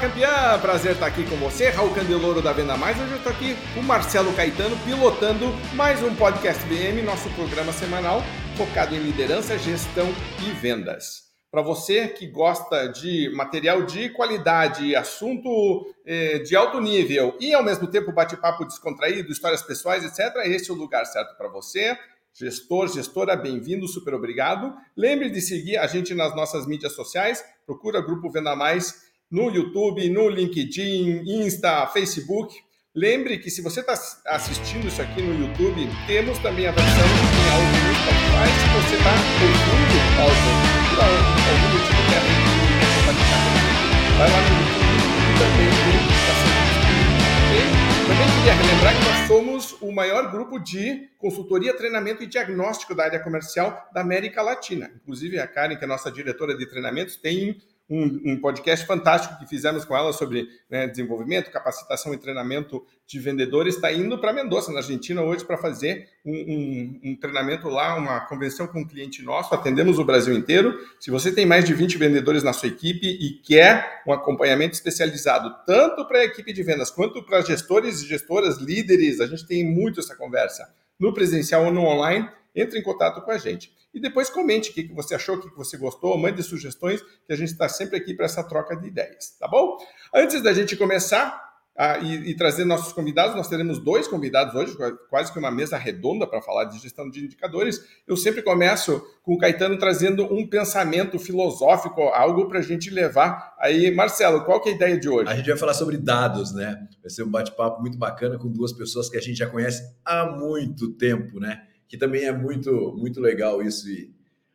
Campeã! Prazer estar aqui com você, Raul Candeloro da Venda Mais. Hoje eu estou aqui com o Marcelo Caetano pilotando mais um podcast BM, nosso programa semanal focado em liderança, gestão e vendas. Para você que gosta de material de qualidade, assunto eh, de alto nível e ao mesmo tempo bate-papo descontraído, histórias pessoais, etc., esse é o lugar certo para você. Gestor, gestora, bem-vindo, super obrigado. Lembre de seguir a gente nas nossas mídias sociais, procura Grupo Venda Mais no YouTube, no LinkedIn, Insta, Facebook. Lembre que se você está assistindo isso aqui no YouTube, temos também a versão em áudio no Spotify. Se você está ouvindo áudio por algum motivo que é vai lá no YouTube e também tem também queria relembrar que nós somos o maior grupo de consultoria, treinamento e diagnóstico da área comercial da América Latina. Inclusive, a Karen, que é nossa diretora de treinamentos, tem um, um, podcast fantástico que fizemos com ela sobre né, desenvolvimento, capacitação e treinamento de vendedores. Está indo para Mendoza, na Argentina, hoje, para fazer um, um, um, treinamento lá, uma convenção com um cliente nosso. Atendemos o Brasil inteiro. Se você tem mais de 20 vendedores na sua equipe e quer um acompanhamento especializado, tanto para a equipe de vendas quanto para gestores e gestoras, líderes, a gente tem muito essa conversa no presencial ou no online, entre em contato com a gente. E depois comente o que você achou, o que você gostou, mande sugestões, que a gente está sempre aqui para essa troca de ideias, tá bom? Antes da gente começar a, e, e, trazer nossos convidados, nós teremos dois convidados hoje, quase que uma mesa redonda para falar de gestão de indicadores. Eu sempre começo com o Caetano trazendo um pensamento filosófico, algo para a gente levar. Aí, Marcelo, qual que é a ideia de hoje? A gente vai falar sobre dados, né? Vai ser um bate-papo muito bacana com duas pessoas que a gente já conhece há muito tempo, né? Que também é muito, muito legal isso e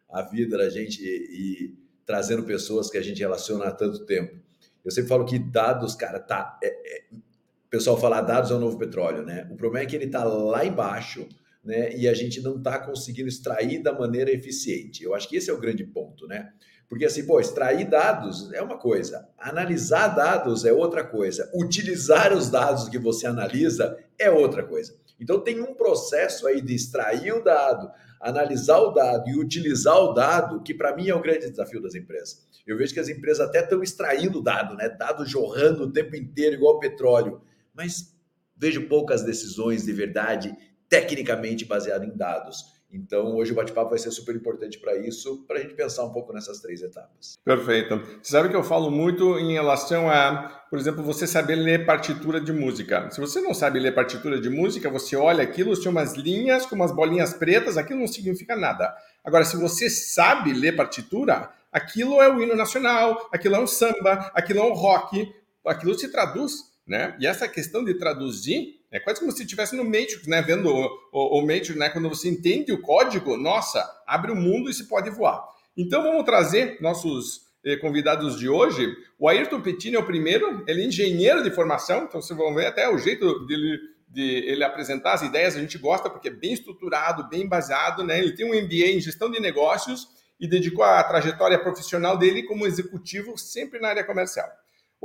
a vida da gente e, e, trazendo pessoas que a gente relaciona há tanto tempo. Eu sempre falo que dados, cara, tá. É, é, o pessoal fala dados é o novo petróleo, né? O problema é que ele tá lá embaixo, né? E a gente não tá conseguindo extrair da maneira eficiente. Eu acho que esse é o grande ponto, né? Porque assim, pô, extrair dados é uma coisa, analisar dados é outra coisa, utilizar os dados que você analisa é outra coisa. Então tem um processo aí de extrair o dado, analisar o dado e utilizar o dado, que para mim é o grande desafio das empresas. Eu vejo que as empresas até estão extraindo dado, né? Dado jorrando o tempo inteiro, igual petróleo. Mas vejo poucas decisões de verdade tecnicamente baseadas em dados. Então, hoje o bate-papo vai ser super importante para isso, para a gente pensar um pouco nessas três etapas. Perfeito. Você sabe que eu falo muito em relação a, por exemplo, você saber ler partitura de música. Se você não sabe ler partitura de música, você olha aquilo, tem umas linhas com umas bolinhas pretas, aquilo não significa nada. Agora, se você sabe ler partitura, aquilo é o hino nacional, aquilo é um samba, aquilo é um rock, aquilo se traduz, né? E essa questão de traduzir é quase como se estivesse no Matrix, né? Vendo o, o, o, Matrix, né? Quando você entende o código, nossa, abre o mundo e se pode voar. Então vamos trazer nossos eh, convidados de hoje. O Ayrton Pettini é o primeiro, ele é engenheiro de formação, então vocês vão ver até o jeito dele de ele apresentar as ideias, a gente gosta porque é bem estruturado, bem baseado, né? Ele tem um MBA em gestão de negócios e dedicou a trajetória profissional dele como executivo sempre na área comercial.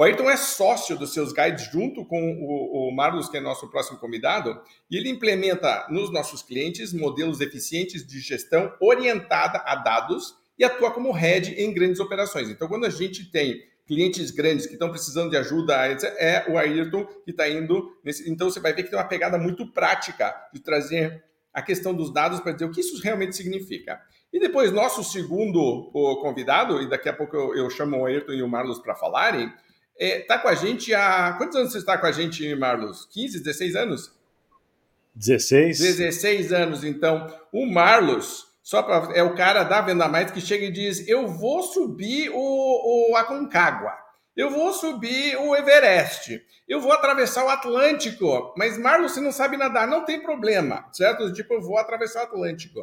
O Ayrton é sócio dos seus guides junto com o, o Marlos, que é nosso próximo convidado, e ele implementa nos nossos clientes modelos eficientes de gestão orientada a dados e atua como head em grandes operações. Então, quando a gente tem clientes grandes que estão precisando de ajuda, é o Ayrton que está indo. Nesse... Então, você vai ver que tem uma pegada muito prática de trazer a questão dos dados para dizer o que isso realmente significa. E depois, nosso segundo convidado, e daqui a pouco eu, eu chamo o Ayrton e o Marlos para falarem, é, tá com a gente há. Quantos anos você está com a gente, Marlos? 15, 16 anos? 16. 16 anos, então. O Marlos, só pra, é o cara da Venda Mais que chega e diz: Eu vou subir o, o Aconcagua. Eu vou subir o Everest. Eu vou atravessar o Atlântico. Mas, Marlos, você não sabe nadar. Não tem problema, certo? Tipo, eu vou atravessar o Atlântico.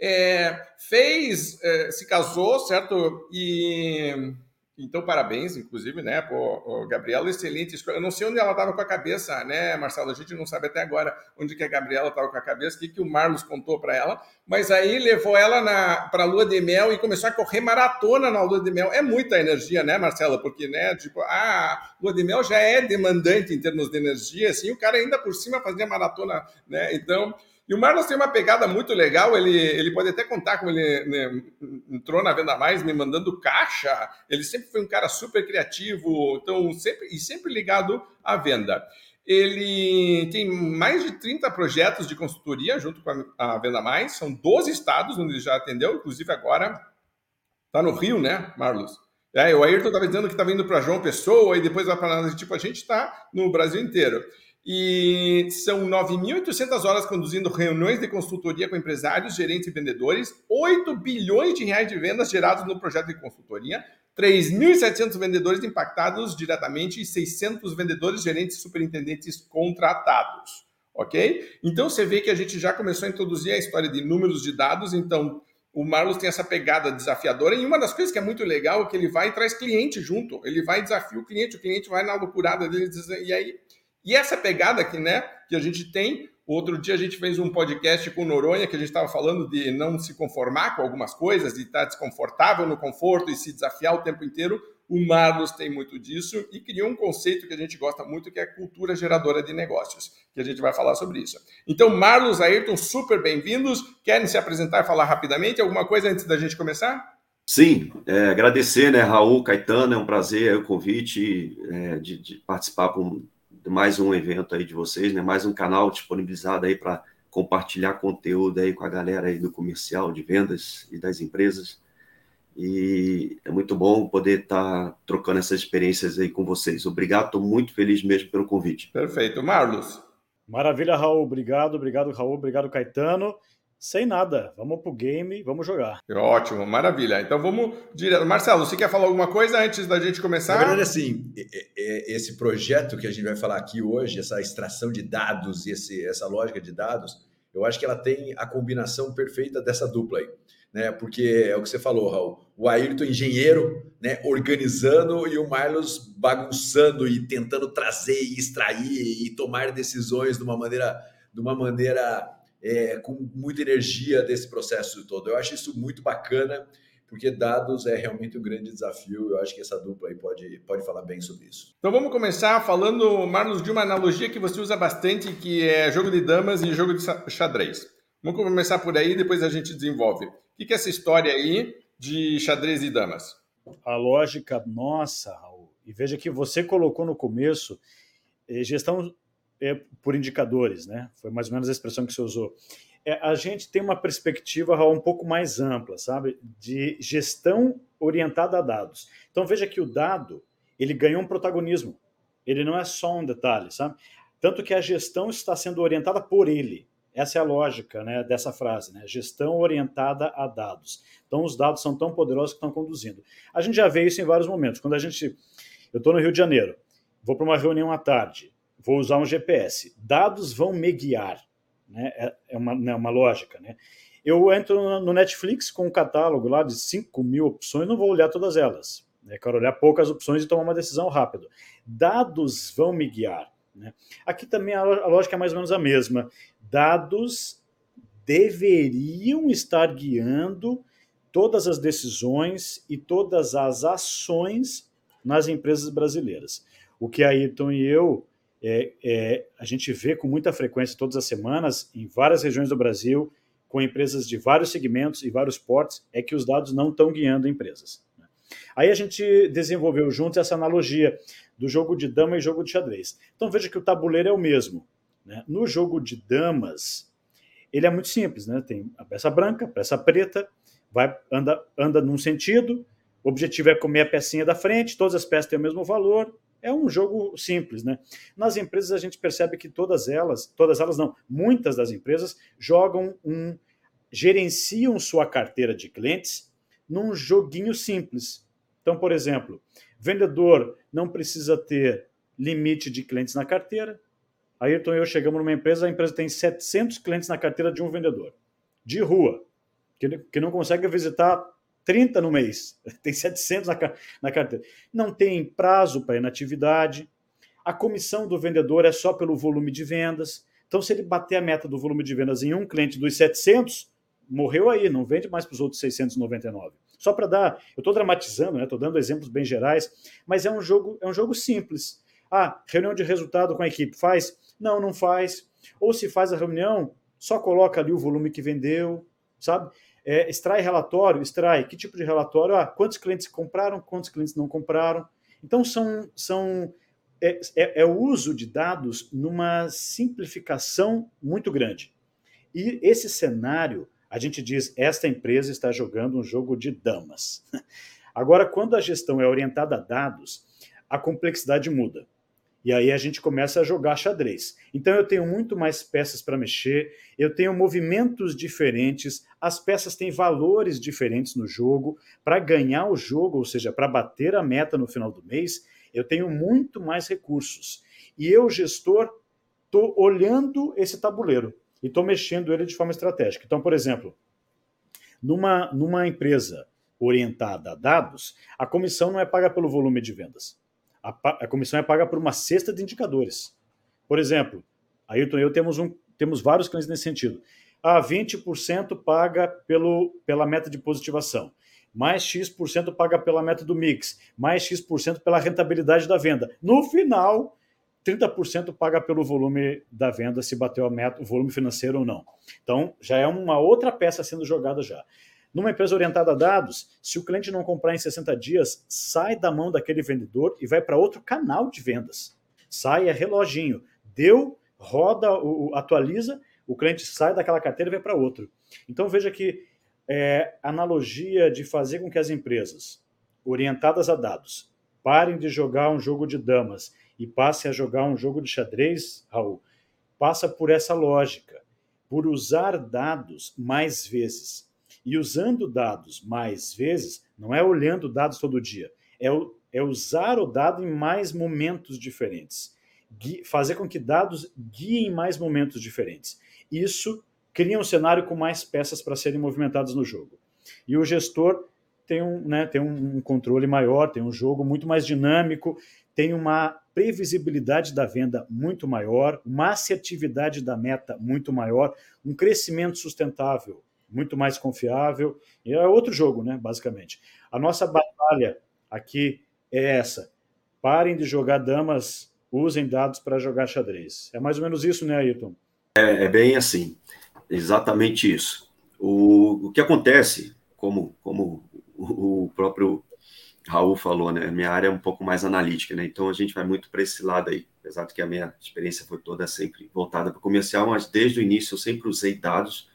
É, fez, é, se casou, certo? E então, parabéns, inclusive, né, pô, Gabriela, excelente escolha. Eu não sei onde ela estava com a cabeça, né, Marcelo? A gente não sabe até agora onde que a Gabriela estava com a cabeça, o que, que o Marlos contou para ela, mas aí levou ela para a lua de mel e começou a correr maratona na lua de mel. É muita energia, né, Marcelo? Porque, né, tipo, a lua de mel já é demandante em termos de energia, assim, o cara ainda por cima fazia maratona, né? Então, E o Marlos tem uma pegada muito legal, ele, ele pode até contar como ele né, entrou na Venda Mais me mandando caixa. Ele sempre foi um cara super criativo, então sempre e sempre ligado à venda. Ele tem mais de 30 projetos de consultoria junto com a, a Venda Mais, são 12 estados onde ele já atendeu, inclusive agora está no Rio, né, Marlos? É, o Ayrton estava dizendo que estava indo para João Pessoa e depois vai para tipo a gente está no Brasil inteiro. E são 9.800 horas conduzindo reuniões de consultoria com empresários, gerentes e vendedores, 8 bilhões de reais de vendas gerados no projeto de consultoria, 3.700 vendedores impactados diretamente e 600 vendedores, gerentes e superintendentes contratados. Ok? Então você vê que a gente já começou a introduzir a história de números de dados, então o Marlos tem essa pegada desafiadora e uma das coisas que é muito legal é que ele vai e traz cliente junto, ele vai e desafia o cliente, o cliente vai na loucurada dele e aí e essa pegada aqui, né, que a gente tem, outro dia a gente fez um podcast com Noronha, que a gente estava falando de não se conformar com algumas coisas, de estar desconfortável no conforto e se desafiar o tempo inteiro. O Marlos tem muito disso e criou um conceito que a gente gosta muito, que é a cultura geradora de negócios, que a gente vai falar sobre isso. Então, Marlos, Ayrton, super bem-vindos. Querem se apresentar e falar rapidamente alguma coisa antes da gente começar? Sim, é, agradecer, né, Raul, Caetano, é um prazer o convite é, de, de, participar com mais um evento aí de vocês, né? Mais um canal disponibilizado aí para compartilhar conteúdo aí com a galera aí do comercial, de vendas e das empresas. E é muito bom poder estar tá trocando essas experiências aí com vocês. Obrigado, estou muito feliz mesmo pelo convite. Perfeito. Marlos. Maravilha, Raul. Obrigado, obrigado, Raul. Obrigado, Caetano sem nada. Vamos pro game, vamos jogar. Ótimo, maravilha. Então vamos direto. Marcelo, você quer falar alguma coisa antes da gente começar? Na verdade, assim, esse projeto que a gente vai falar aqui hoje, essa extração de dados e esse, essa lógica de dados, eu acho que ela tem a combinação perfeita dessa dupla aí. Né, porque é o que você falou, Raul. O Ayrton engenheiro, né, organizando e o Marlos bagunçando e tentando trazer e extrair e tomar decisões de uma maneira, de uma maneira é, com muita energia desse processo todo. Eu acho isso muito bacana, porque dados é realmente um grande desafio. Eu acho que essa dupla aí pode, pode falar bem sobre isso. Então vamos começar falando, Marlos, de uma analogia que você usa bastante, que é jogo de damas e jogo de xadrez. Vamos começar por aí, depois a gente desenvolve. O que é essa história aí de xadrez e damas? A lógica nossa, Raul, e veja que você colocou no começo eh, gestão é, por indicadores, né? Foi mais ou menos a expressão que você usou. É, a gente tem uma perspectiva um pouco mais ampla, sabe? De gestão orientada a dados. Então veja que o dado ele ganhou um protagonismo. Ele não é só um detalhe, sabe? Tanto que a gestão está sendo orientada por ele. Essa é a lógica né, dessa frase, né? Gestão orientada a dados. Então, os dados são tão poderosos que estão conduzindo. A gente já vê isso em vários momentos. Quando a gente. Eu estou no Rio de Janeiro, vou para uma reunião à tarde vou usar um GPS. Dados vão me guiar. Né? É, é uma, é uma lógica. Né? Eu entro no Netflix com um catálogo lá de 5 mil opções, não vou olhar todas elas. Né? Quero olhar poucas opções e tomar uma decisão rápido. Dados vão me guiar. Né? Aqui também a lógica é mais ou menos a mesma. Dados deveriam estar guiando todas as decisões e todas as ações nas empresas brasileiras. O que a Ayrton e eu é, é, a gente vê com muita frequência todas as semanas, em várias regiões do Brasil, com empresas de vários segmentos e vários portes, é que os dados não estão guiando empresas. Né? Aí a gente desenvolveu juntos essa analogia do jogo de dama e jogo de xadrez. Então veja que o tabuleiro é o mesmo. Né? No jogo de damas, ele é muito simples, né? Tem a peça branca, a peça preta, vai anda anda num sentido, o objetivo é comer a pecinha da frente, todas as peças têm o mesmo valor, é um jogo simples, né? Nas empresas a gente percebe que todas elas, todas elas não, muitas das empresas jogam um gerenciam sua carteira de clientes num joguinho simples. Então, por exemplo, vendedor não precisa ter limite de clientes na carteira. Ayrton e eu chegamos numa empresa, a empresa tem 700 clientes na carteira de um vendedor, de rua, que, que não consegue visitar 30 no mês, tem 700 na, na carteira. Não tem prazo para inatividade. A comissão do vendedor é só pelo volume de vendas. Então, se ele bater a meta do volume de vendas em um cliente dos 700, morreu aí, não vende mais para os outros 699. Só para dar, eu estou dramatizando, estou né, dando exemplos bem gerais, mas é um jogo, é um jogo simples. Ah, reunião de resultado com a equipe faz? Não, não faz. Ou se faz a reunião, só coloca ali o volume que vendeu, sabe? É, extrai relatório, extrai que tipo de relatório? Ah, quantos clientes compraram, quantos clientes não compraram. Então são, são é, é, é o uso de dados numa simplificação muito grande. E esse cenário, a gente diz, esta empresa está jogando um jogo de damas. Agora, quando a gestão é orientada a dados, a complexidade muda. E aí a gente começa a jogar xadrez. Então eu tenho muito mais peças para mexer, eu tenho movimentos diferentes, as peças têm valores diferentes no jogo. Para ganhar o jogo, ou seja, para bater a meta no final do mês, eu tenho muito mais recursos. E eu, gestor, estou olhando esse tabuleiro e estou mexendo ele de forma estratégica. Então, por exemplo, numa, numa empresa orientada a dados, a comissão não é paga pelo volume de vendas. A, a comissão é paga por uma cesta de indicadores. Por exemplo, Ailton e eu temos, um, temos vários clientes nesse sentido. A ah, 20% paga pelo, pela meta de positivação, mais X% paga pela meta do mix, mais X% pela rentabilidade da venda. No final, 30% paga pelo volume da venda, se bateu a meta, o volume financeiro ou não. Então, já é uma outra peça sendo jogada já. Numa empresa orientada a dados, se o cliente não comprar em 60 dias, sai da mão daquele vendedor e vai para outro canal de vendas. Sai, é reloginho. Deu, roda, atualiza, o cliente sai daquela carteira e vai para outro. Então veja que é, analogia de fazer com que as empresas orientadas a dados parem de jogar um jogo de damas e passem a jogar um jogo de xadrez, Raul, passa por essa lógica, por usar dados mais vezes e usando dados mais vezes, não é olhando dados todo dia, é, é usar o dado em mais momentos diferentes. Gui, fazer com que dados guiem mais momentos diferentes. Isso cria um cenário com mais peças para serem movimentadas no jogo. E o gestor tem um, né, tem um controle maior, tem um jogo muito mais dinâmico, tem uma previsibilidade da venda muito maior, uma assertividade da meta muito maior, um crescimento sustentável muito mais confiável. E é outro jogo, né, basicamente. A nossa batalha aqui é essa. Parem de jogar damas, usem dados para jogar xadrez. É mais ou menos isso, né, Ayrton? É, é bem assim. Exatamente isso. O, o que acontece, como, como o próprio Raul falou, né? Minha área é um pouco mais analítica, né? Então a gente vai muito para esse lado aí. Apesar de que a minha experiência foi toda sempre voltada para comercial, mas desde o início eu sempre usei dados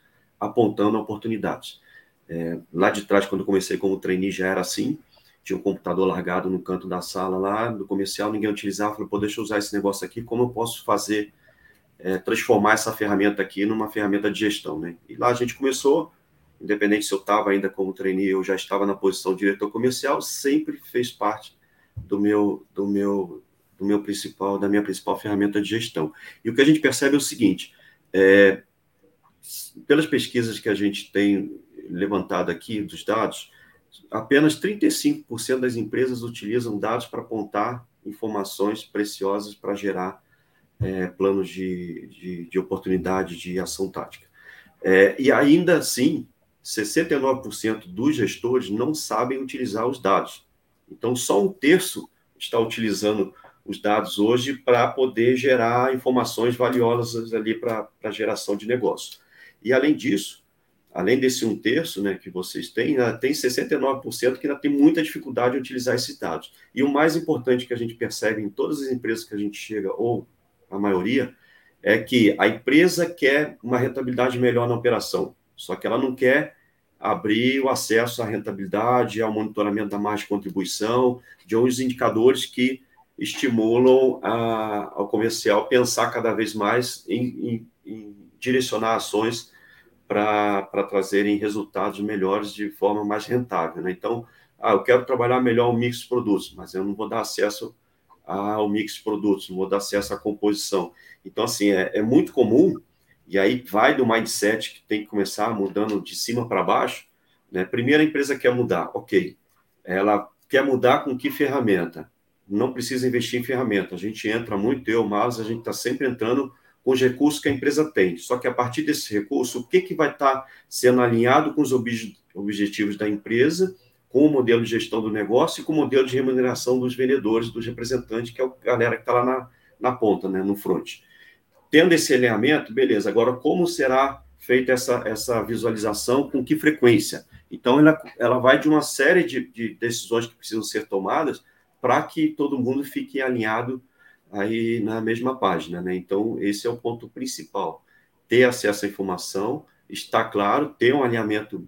apontando oportunidades. É, lá de trás, quando comecei como trainee, já era assim. Tinha um computador largado no canto da sala lá, no comercial, ninguém utilizava. Falei, pô, deixa eu usar esse negócio aqui, como eu posso fazer, é, transformar essa ferramenta aqui numa ferramenta de gestão, né? E lá a gente começou, independente se eu estava ainda como trainee, eu já estava na posição de diretor comercial, sempre fez parte do meu, do meu, do meu principal, da minha principal ferramenta de gestão. E o que a gente percebe é o seguinte, é, pelas pesquisas que a gente tem levantado aqui dos dados, apenas 35% das empresas utilizam dados para apontar informações preciosas para gerar é, planos de, de, de, oportunidade de ação tática. É, e ainda assim, 69% dos gestores não sabem utilizar os dados. Então, só um terço está utilizando os dados hoje para poder gerar informações valiosas ali para a geração de negócio. E além disso, além desse um terço né, que vocês têm, tem 69% que ainda tem muita dificuldade em utilizar esses dados. E o mais importante que a gente percebe em todas as empresas que a gente chega, ou a maioria, é que a empresa quer uma rentabilidade melhor na operação, só que ela não quer abrir o acesso à rentabilidade, ao monitoramento da margem de contribuição, de uns indicadores que estimulam a, ao comercial pensar cada vez mais em, em, em direcionar ações para trazerem resultados melhores de forma mais rentável. Né? Então, ah, eu quero trabalhar melhor o mix de produtos, mas eu não vou dar acesso ao mix de produtos, não vou dar acesso à composição. Então, assim, é, é muito comum, e aí vai do mindset que tem que começar mudando de cima para baixo. Né? Primeiro, a empresa quer mudar, ok. Ela quer mudar com que ferramenta? Não precisa investir em ferramenta. A gente entra muito, eu, mas a gente está sempre entrando os recursos que a empresa tem. Só que a partir desse recurso, o que, que vai estar sendo alinhado com os ob objetivos da empresa, com o modelo de gestão do negócio e com o modelo de remuneração dos vendedores, dos representantes, que é a galera que está lá na, na ponta, né, no front. tendo esse alinhamento, beleza, agora como será feita essa, essa visualização, com que frequência? Então, ela, ela vai de uma série de, de decisões que precisam ser tomadas para que todo mundo fique alinhado aí na mesma página, né? Então, esse é o ponto principal. Ter acesso à informação, estar claro, ter um alinhamento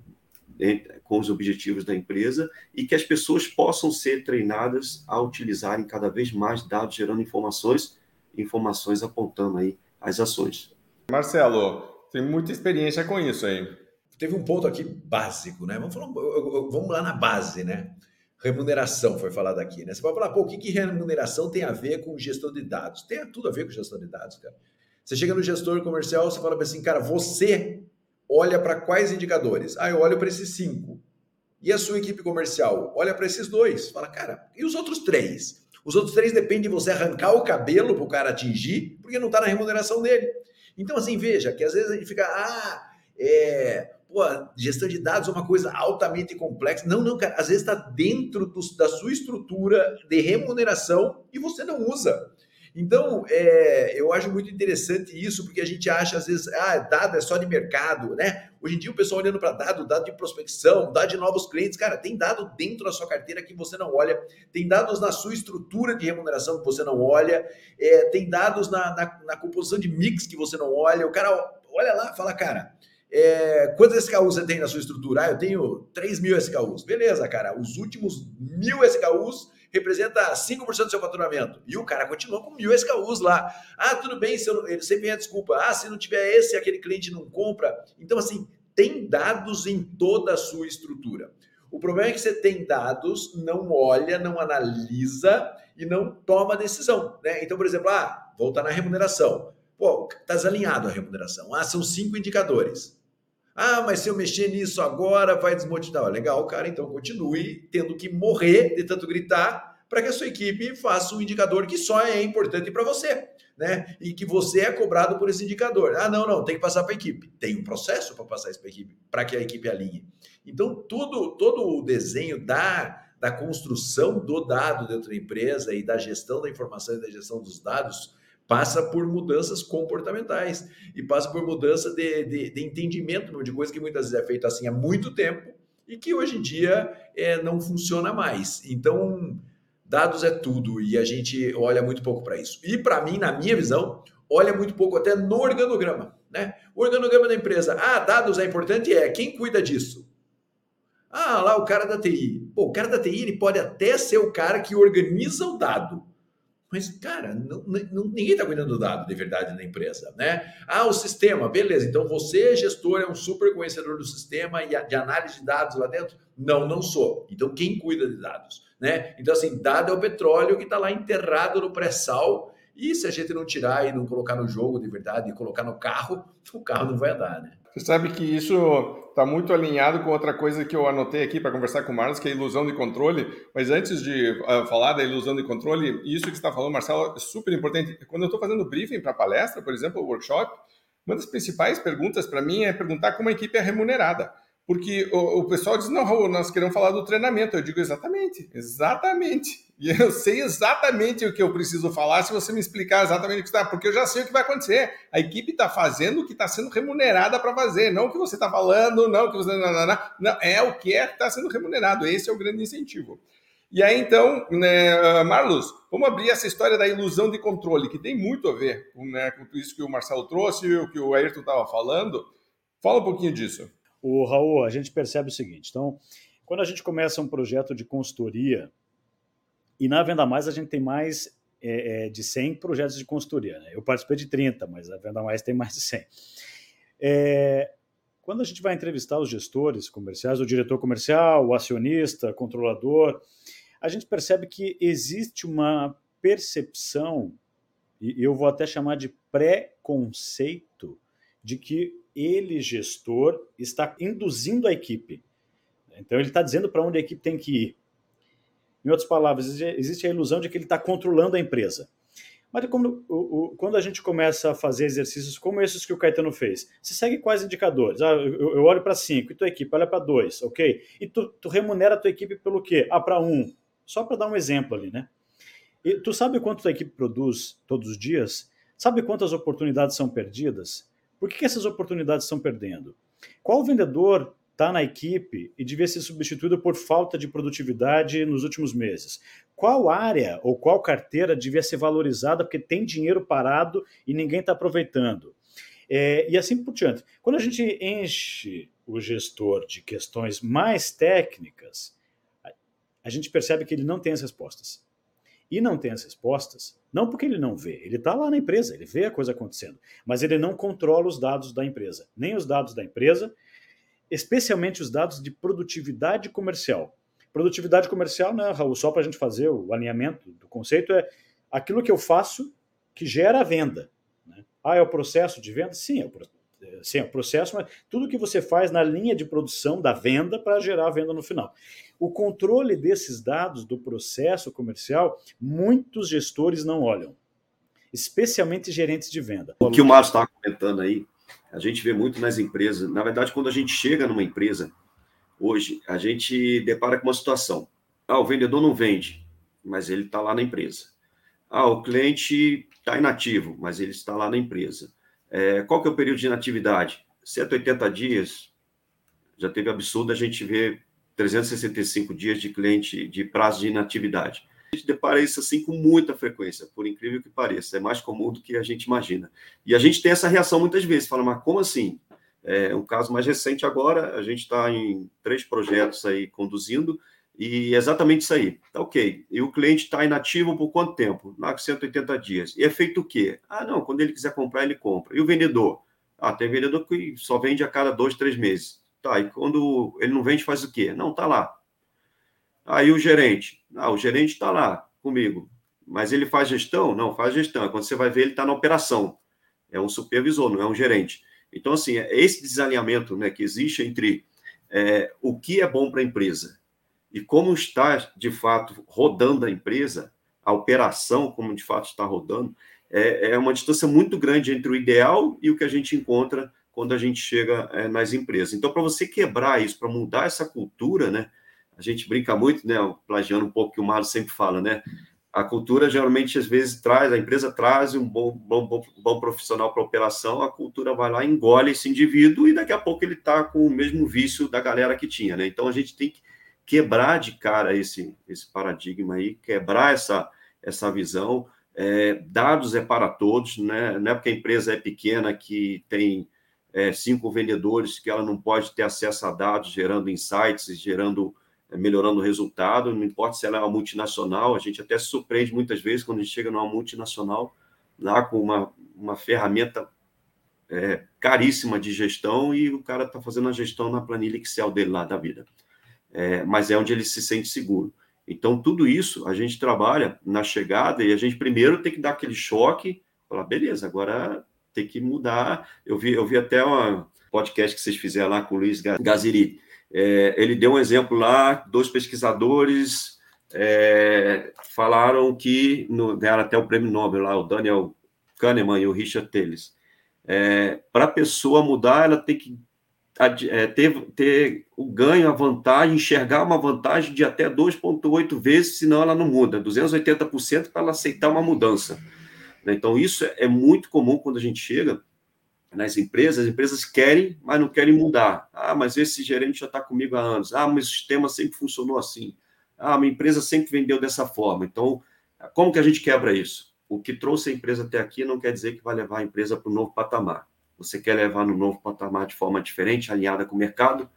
com os objetivos da empresa e que as pessoas possam ser treinadas a utilizarem cada vez mais dados gerando informações, informações apontando aí as ações. Marcelo, tem muita experiência com isso aí. Teve um ponto aqui básico, né? Vamos, falar, vamos lá na base, né? Remuneração foi falado aqui, né? Você vai falar, pô, o que, que remuneração tem a ver com gestão de dados? Tem tudo a ver com gestão de dados, cara. Você chega no gestor comercial, você fala assim, cara, você olha para quais indicadores? Ah, eu olho para esses cinco. E a sua equipe comercial? Olha para esses dois. Fala, cara, e os outros três? Os outros três dependem de você arrancar o cabelo para o cara atingir, porque não está na remuneração dele. Então, assim, veja que às vezes a gente fica, ah, é, pô, gestão de dados é uma coisa altamente complexa. Não, não, cara, às vezes está dentro do, da sua estrutura de remuneração e você não usa. Então, é, eu acho muito interessante isso, porque a gente acha, às vezes, ah, dado é só de mercado, né? Hoje em dia o pessoal olhando para dado, dado de prospecção, dado de novos clientes, cara, tem dado dentro da sua carteira que você não olha, tem dados na sua estrutura de remuneração que você não olha, é, tem dados na, na, na, composição de mix que você não olha. O cara olha lá e fala, cara, é, quantos SKUs você tem na sua estrutura? Ah, eu tenho 3 mil SKUs. Beleza, cara, os últimos mil SKUs representa 5% do seu faturamento. E o cara continua com mil SKUs lá. Ah, tudo bem, se eu, ele sempre vem desculpa. Ah, se não tiver esse, aquele cliente não compra. Então, assim, tem dados em toda a sua estrutura. O problema é que você tem dados, não olha, não analisa e não toma decisão. Né? Então, por exemplo, ah, voltar na remuneração. Pô, está desalinhado a remuneração. Ah, são cinco indicadores. Ah, mas se eu mexer nisso agora vai desmotivar. Legal, cara, então continue tendo que morrer de tanto gritar para que a sua equipe faça um indicador que só é importante para você, né? E que você é cobrado por esse indicador. Ah, não, não, tem que passar para a equipe. Tem um processo para passar isso para a equipe, para que a equipe alinhe. Então, tudo, todo o desenho da, da construção do dado dentro da empresa e da gestão da informação e da gestão dos dados passa por mudanças comportamentais e passa por mudança de, de, de, entendimento de coisa que muitas vezes é feita assim há muito tempo e que hoje em dia é, não funciona mais. Então, dados é tudo e a gente olha muito pouco para isso. E para mim, na minha visão, olha muito pouco até no organograma. Né? O organograma da empresa, ah, dados é importante? É, quem cuida disso? Ah, lá o cara da TI. Pô, o cara da TI ele pode até ser o cara que organiza o dado, mas, cara, não, não, ninguém está cuidando do dado de verdade na empresa, né? Ah, o sistema, beleza. Então você, gestor, é um super conhecedor do sistema e de análise de dados lá dentro? Não, não sou. Então quem cuida de dados, né? Então, assim, dado é o petróleo que está lá enterrado no pré-sal e se a gente não tirar e não colocar no jogo de verdade e colocar no carro, o carro não vai andar, né? Você sabe que isso está muito alinhado com outra coisa que eu anotei aqui para conversar com o Marlos, que é a ilusão de controle. Mas antes de uh, falar da ilusão de controle, isso que você está falando, Marcelo, é super importante. Quando eu estou fazendo briefing para palestra, por exemplo, workshop, uma das principais perguntas para mim é perguntar como a equipe é remunerada. Porque o, o pessoal diz, não, nós queremos falar do treinamento. Eu digo, exatamente, exatamente. E eu sei exatamente o que eu preciso falar se você me explicar exatamente o que está, porque eu já sei o que vai acontecer. A equipe está fazendo o que está sendo remunerada para fazer, não o que você está falando, não o que você. Não, não, não, não é o que é está sendo remunerado. Esse é o grande incentivo. E aí, então, né, Marlos, vamos abrir essa história da ilusão de controle, que tem muito a ver né, com isso que o Marcelo trouxe, o que o Ayrton estava falando. Fala um pouquinho disso. O Raul, a gente percebe o seguinte: então, quando a gente começa um projeto de consultoria, e na Venda Mais a gente tem mais é, é, de 100 projetos de consultoria. Né? Eu participei de 30, mas a Venda Mais tem mais de 100. É, quando a gente vai entrevistar os gestores comerciais, o diretor comercial, o acionista, controlador, a gente percebe que existe uma percepção, e eu vou até chamar de pré-conceito, de que ele, gestor, está induzindo a equipe. Então, ele está dizendo para onde a equipe tem que ir. Em outras palavras, existe a ilusão de que ele está controlando a empresa. Mas quando, quando, a gente começa a fazer exercícios como esses que o Caetano fez, você segue quais indicadores? Ah, eu, eu olho para cinco, e tua equipe olha para dois, ok? E tu, tu, remunera a tua equipe pelo quê? Ah, para um. Só para dar um exemplo ali, né? E tu sabe quanto tua equipe produz todos os dias? Sabe quantas oportunidades são perdidas? Por que, que essas oportunidades estão perdendo? Qual vendedor está na equipe e devia ser substituído por falta de produtividade nos últimos meses? Qual área ou qual carteira devia ser valorizada porque tem dinheiro parado e ninguém está aproveitando? É, e assim por diante. Quando a gente enche o gestor de questões mais técnicas, a gente percebe que ele não tem as respostas. E não tem as respostas, não porque ele não vê, ele está lá na empresa, ele vê a coisa acontecendo, mas ele não controla os dados da empresa, nem os dados da empresa, especialmente os dados de produtividade comercial. Produtividade comercial, né, Raul, só para a gente fazer o alinhamento do conceito, é aquilo que eu faço que gera a venda. Né? Ah, é o processo de venda? Sim, é o, é, sim, é o processo, mas tudo que você faz na linha de produção da venda para gerar a venda no final. O controle desses dados do processo comercial, muitos gestores não olham, especialmente gerentes de venda. O que o Márcio estava comentando aí, a gente vê muito nas empresas. Na verdade, quando a gente chega numa empresa, hoje, a gente depara com uma situação. Ah, o vendedor não vende, mas ele está lá na empresa. Ah, o cliente está inativo, mas ele está lá na empresa. É, qual que é o período de inatividade? 180 dias. Já teve absurdo a gente ver 365 dias de cliente de prazo de inatividade. A gente depara isso assim com muita frequência, por incrível que pareça. É mais comum do que a gente imagina. E a gente tem essa reação muitas vezes, fala, mas como assim? É um caso mais recente agora, a gente está em três projetos aí conduzindo, e exatamente isso aí. Tá ok. E o cliente está inativo por quanto tempo? Na 180 dias. E é feito o quê? Ah, não, quando ele quiser comprar, ele compra. E o vendedor? Ah, tem vendedor que só vende a cada dois, três meses. Tá, e quando ele não vende, faz o quê? Não, tá lá. Aí o gerente? Ah, o gerente está lá comigo. Mas ele faz gestão? Não, faz gestão. Quando você vai ver, ele está na operação. É um supervisor, não é um gerente. Então, assim, é esse desalinhamento né, que existe entre é, o que é bom para a empresa e como está, de fato, rodando a empresa, a operação, como de fato está rodando, é, é uma distância muito grande entre o ideal e o que a gente encontra quando a gente chega é, nas empresas. Então, para você quebrar isso, para mudar essa cultura, né? A gente brinca muito, né? Plagiando um pouco o que o Mário sempre fala, né? A cultura geralmente às vezes traz, a empresa traz um bom, bom, bom, bom profissional para a operação, a cultura vai lá, engole esse indivíduo e daqui a pouco ele está com o mesmo vício da galera que tinha, né? Então a gente tem que quebrar de cara esse, esse paradigma aí, quebrar essa, essa visão. É, dados é para todos, né? não é porque a empresa é pequena que tem é, cinco vendedores que ela não pode ter acesso a dados, gerando insights, gerando, é, melhorando o resultado. Não importa se ela é uma multinacional, a gente até se surpreende muitas vezes quando a gente chega numa multinacional lá com uma, uma ferramenta é, caríssima de gestão e o cara está fazendo a gestão na planilha Excel dele lá da vida. É, mas é onde ele se sente seguro. Então, tudo isso a gente trabalha na chegada e a gente primeiro tem que dar aquele choque, falar, beleza, agora tem que mudar. Eu vi, eu vi até um podcast que vocês fizeram lá com o Luiz Gaziri. É, ele deu um exemplo lá, dois pesquisadores é, falaram que no, ganharam até o prêmio Nobel lá, o Daniel Kahneman e o Richard Teles. É, Para a pessoa mudar, ela tem que é, ter, ter o ganho, a vantagem, enxergar uma vantagem de até 2,8 vezes, senão ela não muda, 280% para ela aceitar uma mudança. Né? Então, isso é muito comum quando a gente chega nas empresas, as empresas querem, mas não querem mudar. Ah, mas esse gerente já está comigo há anos. Ah, mas o sistema sempre funcionou assim. Ah, minha empresa sempre vendeu dessa forma. Então, como que a gente quebra isso? O que trouxe a empresa até aqui não quer dizer que vai levar a empresa para o novo patamar. Você quer levar no novo patamar de forma diferente, alinhada com o mercado?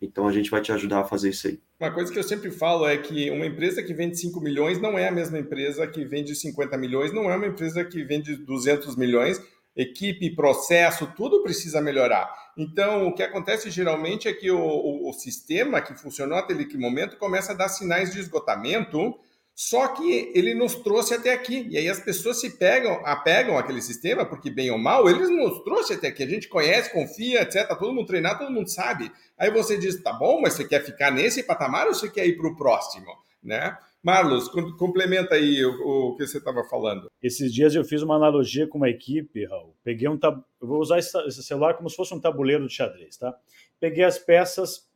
Então a gente vai te ajudar a fazer isso aí. Uma coisa que eu sempre falo é que uma empresa que vende 5 milhões não é a mesma empresa que vende 50 milhões, não é uma empresa que vende 200 milhões. Equipe, processo, tudo precisa melhorar. Então, o que acontece geralmente é que o, o, o sistema que funcionou até aquele momento começa a dar sinais de esgotamento só que ele nos trouxe até aqui. E aí as pessoas se pegam, apegam àquele sistema, porque bem ou mal, eles nos trouxe até aqui. A gente conhece, confia, etc. Todo mundo treinado, todo mundo sabe. Aí você diz, tá bom, mas você quer ficar nesse patamar ou você quer ir para o próximo? Né? Marlos, complementa aí o, o que você estava falando. Esses dias eu fiz uma analogia com uma equipe, Raul. Peguei um tab... Eu vou usar esse celular como se fosse um tabuleiro de xadrez, tá? Peguei as peças,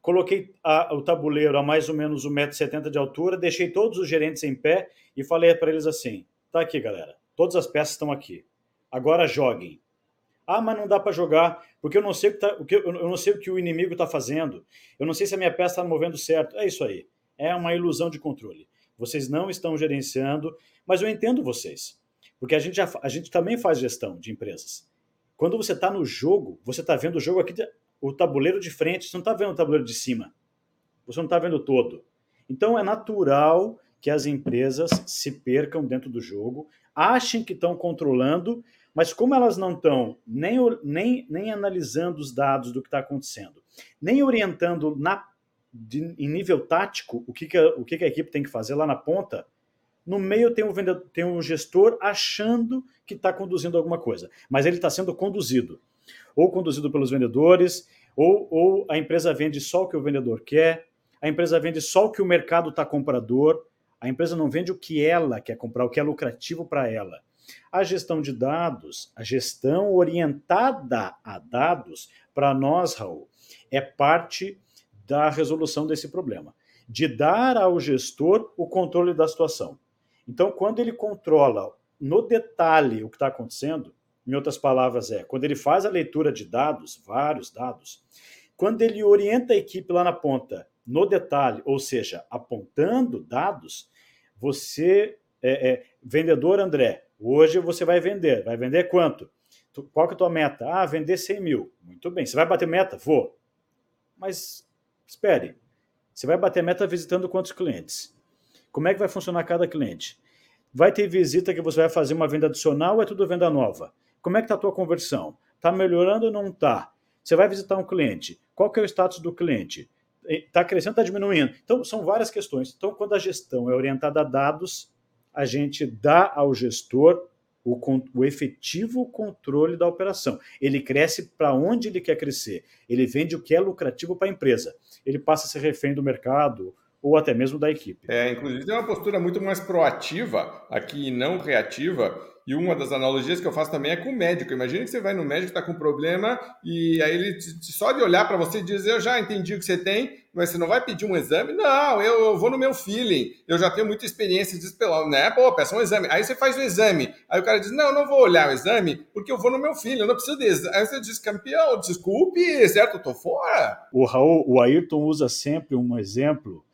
coloquei a, o tabuleiro a mais ou menos 1,70m de altura, deixei todos os gerentes em pé e falei para eles assim: tá aqui, galera, todas as peças estão aqui. agora joguem. Ah, mas não dá para jogar, porque eu não sei o que, tá, o que eu não sei o que o inimigo está fazendo. Eu não sei se a minha peça está movendo certo. É isso aí. É uma ilusão de controle. Vocês não estão gerenciando, mas eu entendo vocês. Porque a gente, já, a gente também faz gestão de empresas. Quando você está no jogo, você está vendo o jogo aqui, o tabuleiro de frente, você não está vendo o tabuleiro de cima. Você não está vendo todo. Então é natural que as empresas se percam dentro do jogo, achem que estão controlando, mas como elas não estão nem, nem, nem analisando os dados do que está acontecendo, nem orientando na, de, em nível tático o, que, que, a, o que, que a equipe tem que fazer lá na ponta, no meio tem um, vendedor, tem um gestor achando que está conduzindo alguma coisa, mas ele está sendo conduzido. Ou conduzido pelos vendedores, ou, ou a empresa vende só o que o vendedor quer, a empresa vende só o que o mercado está comprador, a empresa não vende o que ela quer comprar, o que é lucrativo para ela. A gestão de dados, a gestão orientada a dados, para nós, Raul, é parte da resolução desse problema, de dar ao gestor o controle da situação. Então, quando ele controla no detalhe o que está acontecendo, em outras palavras, é quando ele faz a leitura de dados, vários dados, quando ele orienta a equipe lá na ponta no detalhe, ou seja, apontando dados, você, é, é, vendedor André, hoje você vai vender. Vai vender quanto? Qual que é a tua meta? Ah, vender 100 mil. Muito bem. Você vai bater meta? Vou. Mas espere. Você vai bater meta visitando quantos clientes? Como é que vai funcionar cada cliente? Vai ter visita que você vai fazer uma venda adicional ou é tudo venda nova? Como é que está a tua conversão? Está melhorando ou não está? Você vai visitar um cliente. Qual que é o status do cliente? está crescendo, está diminuindo. Então, são várias questões. Então, quando a gestão é orientada a dados, a gente dá ao gestor o, o efetivo controle da operação. Ele cresce para onde ele quer crescer. Ele vende o que é lucrativo para a empresa. Ele passa a ser refém do mercado ou até mesmo da equipe. É, inclusive, é uma postura muito mais proativa aqui e não reativa e uma das analogias que eu faço também é com o médico. Imagina que você vai no médico, está com um problema, e aí ele só de olhar para você diz: Eu já entendi o que você tem, mas você não vai pedir um exame? Não, eu, eu vou no meu feeling. Eu já tenho muita experiência disso, pelo né? Pô, peça um exame. Aí você faz o exame. Aí o cara diz: Não, não vou olhar o exame, porque eu vou no meu feeling, eu não preciso desse. Aí você diz: Campeão, desculpe, certo? Eu tô fora. O Raul, o Ayrton usa sempre um exemplo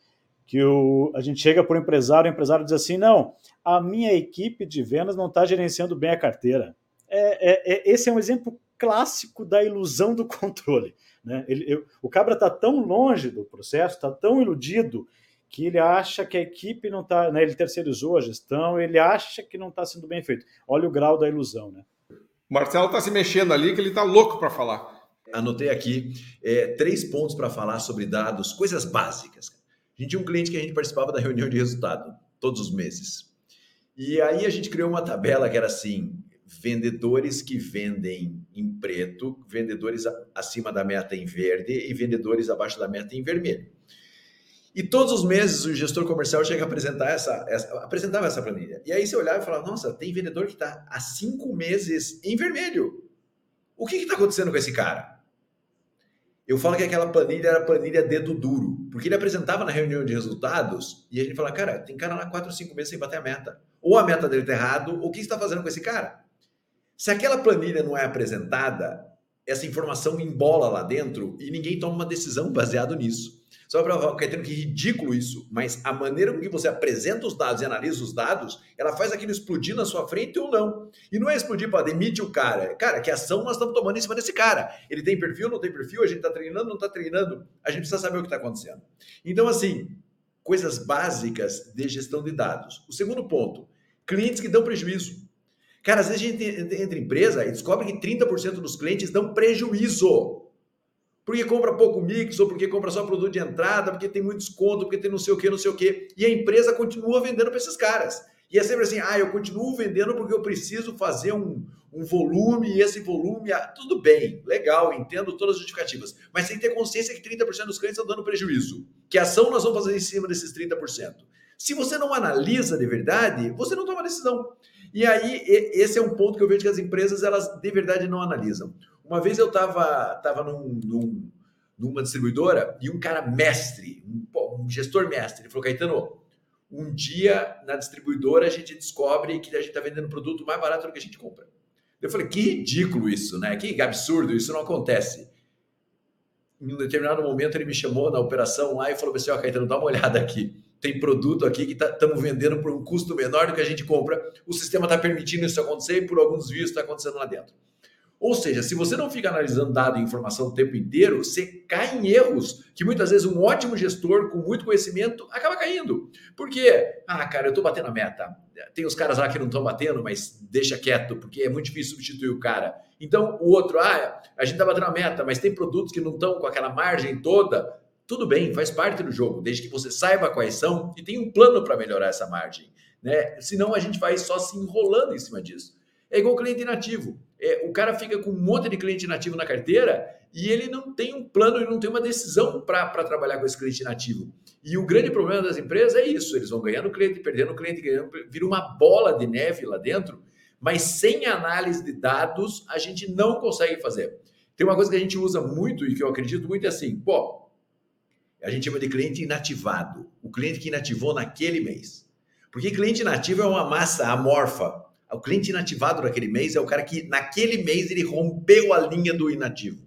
que o, a gente chega para o empresário, o empresário diz assim: Não a minha equipe de vendas não está gerenciando bem a carteira. É, é, é, esse é um exemplo clássico da ilusão do controle. Né? Ele, eu, o cabra está tão longe do processo, está tão iludido, que ele acha que a equipe não está. Né, ele terceirizou a gestão, ele acha que não está sendo bem feito. Olha o grau da ilusão. Né? O Marcelo está se mexendo ali, que ele está louco para falar. Anotei aqui é, três pontos para falar sobre dados, coisas básicas. A gente tinha um cliente que a gente participava da reunião de resultado todos os meses. E aí a gente criou uma tabela que era assim: vendedores que vendem em preto, vendedores acima da meta em verde e vendedores abaixo da meta em vermelho. E todos os meses o gestor comercial chega a apresentar essa, essa apresentava essa planilha. E aí você olhava e falava: nossa, tem vendedor que está há cinco meses em vermelho. O que está acontecendo com esse cara? Eu falo que aquela planilha era planilha dedo duro, porque ele apresentava na reunião de resultados e a gente fala, cara, tem cara lá 4 ou 5 meses sem bater a meta. Ou a meta dele está errado, ou o que está fazendo com esse cara? Se aquela planilha não é apresentada, essa informação embola lá dentro e ninguém toma uma decisão baseado nisso. Só para falar, Caetano, que ridículo isso, mas a maneira com que você apresenta os dados e analisa os dados, ela faz aquilo explodir na sua frente ou não. E não é explodir para demitir o cara. Cara, que ação nós estamos tomando em cima desse cara? Ele tem perfil, não tem perfil? A gente está treinando, não está treinando? A gente precisa saber o que está acontecendo. Então, assim, coisas básicas de gestão de dados. O segundo ponto, clientes que dão prejuízo. Cara, às vezes a gente entra em empresa e descobre que 30% dos clientes dão prejuízo porque compra pouco mix, ou porque compra só produto de entrada, porque tem muito desconto, porque tem não sei o que, não sei o que. E a empresa continua vendendo para esses caras. E é sempre assim, ah, eu continuo vendendo porque eu preciso fazer um, um volume, e esse volume, ah, tudo bem, legal, entendo todas as justificativas. Mas tem que ter consciência que 30% dos clientes estão dando prejuízo. Que ação nós vamos fazer em cima desses 30%? Se você não analisa de verdade, você não toma decisão. E aí, esse é um ponto que eu vejo que as empresas, elas de verdade não analisam. Uma vez eu estava tava num, num, numa distribuidora e um cara mestre, um, um gestor mestre, ele falou, Caetano, um dia na distribuidora a gente descobre que a gente está vendendo produto mais barato do que a gente compra. Eu falei, que ridículo isso, né? Que absurdo, isso não acontece. Em um determinado momento ele me chamou na operação lá e falou assim, ó, oh, Caetano, dá uma olhada aqui. Tem produto aqui que estamos tá, vendendo por um custo menor do que a gente compra. O sistema está permitindo isso acontecer e por alguns vídeos está acontecendo lá dentro. Ou seja, se você não fica analisando dado e informação o tempo inteiro, você cai em erros que muitas vezes um ótimo gestor com muito conhecimento acaba caindo. Por quê? Ah, cara, eu estou batendo a meta. Tem os caras lá que não estão batendo, mas deixa quieto, porque é muito difícil substituir o cara. Então, o outro, ah, a gente está batendo a meta, mas tem produtos que não estão com aquela margem toda. Tudo bem, faz parte do jogo, desde que você saiba quais são e tenha um plano para melhorar essa margem. Né? Senão a gente vai só se enrolando em cima disso. É igual cliente inativo. É, o cara fica com um monte de cliente inativo na carteira e ele não tem um plano, ele não tem uma decisão para trabalhar com esse cliente inativo. E o grande problema das empresas é isso: eles vão ganhando cliente, perdendo cliente, ganhando, vira uma bola de neve lá dentro, mas sem análise de dados a gente não consegue fazer. Tem uma coisa que a gente usa muito e que eu acredito muito é assim: pô, a gente chama de cliente inativado, o cliente que inativou naquele mês. Porque cliente inativo é uma massa amorfa, o cliente inativado daquele mês é o cara que naquele mês ele rompeu a linha do inativo.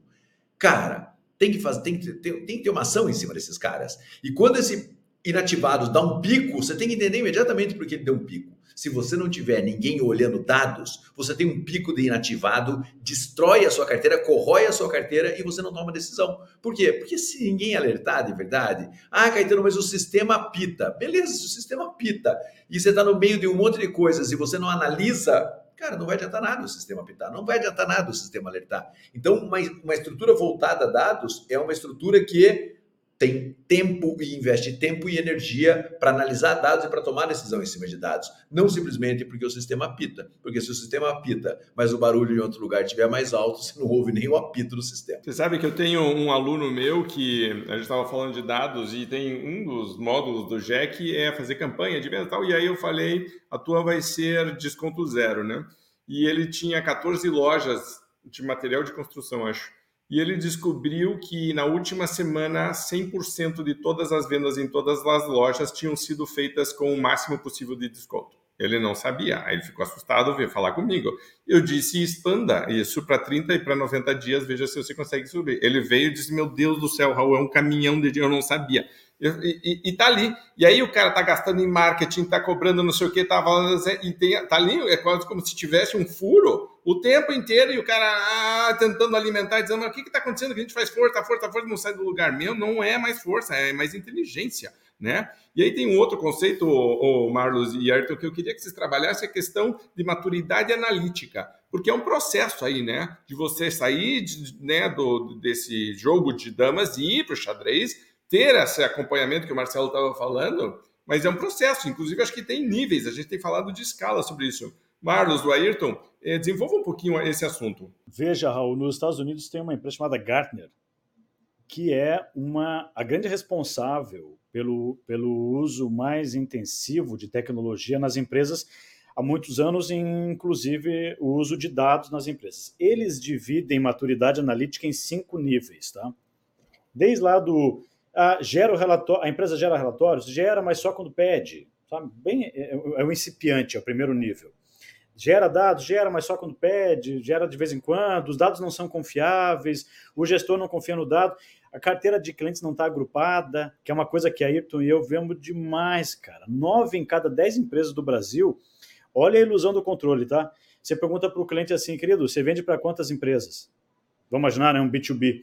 Cara, tem que fazer, tem que, ter, tem que ter uma ação em cima desses caras. E quando esse inativado dá um pico, você tem que entender imediatamente por que ele deu um pico. Se você não tiver ninguém olhando dados, você tem um pico de inativado, destrói a sua carteira, corrói a sua carteira e você não toma decisão. Por quê? Porque se ninguém alertar de verdade, ah, Caetano, mas o sistema apita. Beleza, se o sistema apita e você está no meio de um monte de coisas e você não analisa, cara, não vai adiantar nada o sistema apitar, não vai adiantar nada o sistema alertar. Então, uma, uma estrutura voltada a dados é uma estrutura que tem tempo e investe tempo e energia para analisar dados e para tomar decisão em cima de dados. Não simplesmente porque o sistema apita. Porque se o sistema apita, mas o barulho em outro lugar estiver mais alto, você não ouve nem o apito do sistema. Você sabe que eu tenho um aluno meu que a gente estava falando de dados e tem um dos módulos do JEC é fazer campanha de venda e tal. E aí eu falei, a tua vai ser desconto zero, né? E ele tinha 14 lojas de material de construção, acho e ele descobriu que na última semana 100% de todas as vendas em todas as lojas tinham sido feitas com o máximo possível de desconto. Ele não sabia, aí ele ficou assustado, veio falar comigo. Eu disse: expanda isso para 30 e para 90 dias, veja se você consegue subir. Ele veio e disse: Meu Deus do céu, Raul, é um caminhão de dinheiro, eu não sabia. E, e, e, tá ali. E aí o cara tá gastando em marketing, tá cobrando não sei o que, tá e tem, tá ali, é quase como se tivesse um furo o tempo inteiro e o cara ah, tentando alimentar, dizendo, o que que tá acontecendo? Que a gente faz força, força, força, não sai do lugar meu, não é mais força, é mais inteligência, né? E aí tem um outro conceito, o Marlos e Ayrton, que eu queria que vocês trabalhassem a questão de maturidade analítica, porque é um processo aí, né? De você sair de, né, do, desse jogo de damas e ir para o xadrez, ter esse acompanhamento que o Marcelo estava falando, mas é um processo. Inclusive, acho que tem níveis, a gente tem falado de escala sobre isso. Marlos, o Ayrton, eh, desenvolva um pouquinho esse assunto. Veja, Raul, nos Estados Unidos tem uma empresa chamada Gartner, que é uma, a grande responsável pelo, pelo uso mais intensivo de tecnologia nas empresas há muitos anos, inclusive o uso de dados nas empresas. Eles dividem maturidade analítica em cinco níveis, tá? Desde lá do a, gera o a empresa gera relatórios, gera, mas só quando pede, sabe? Bem, é, é o incipiante, é o primeiro nível. Gera dados, gera, mas só quando pede, gera de vez em quando, os dados não são confiáveis, o gestor não confia no dado, a carteira de clientes não está agrupada, que é uma coisa que a Ayrton e eu vemos demais, cara. Nove em cada dez empresas do Brasil, olha a ilusão do controle, tá? Você pergunta para o cliente assim, querido, você vende para quantas empresas? Vamos imaginar, né, um B2B.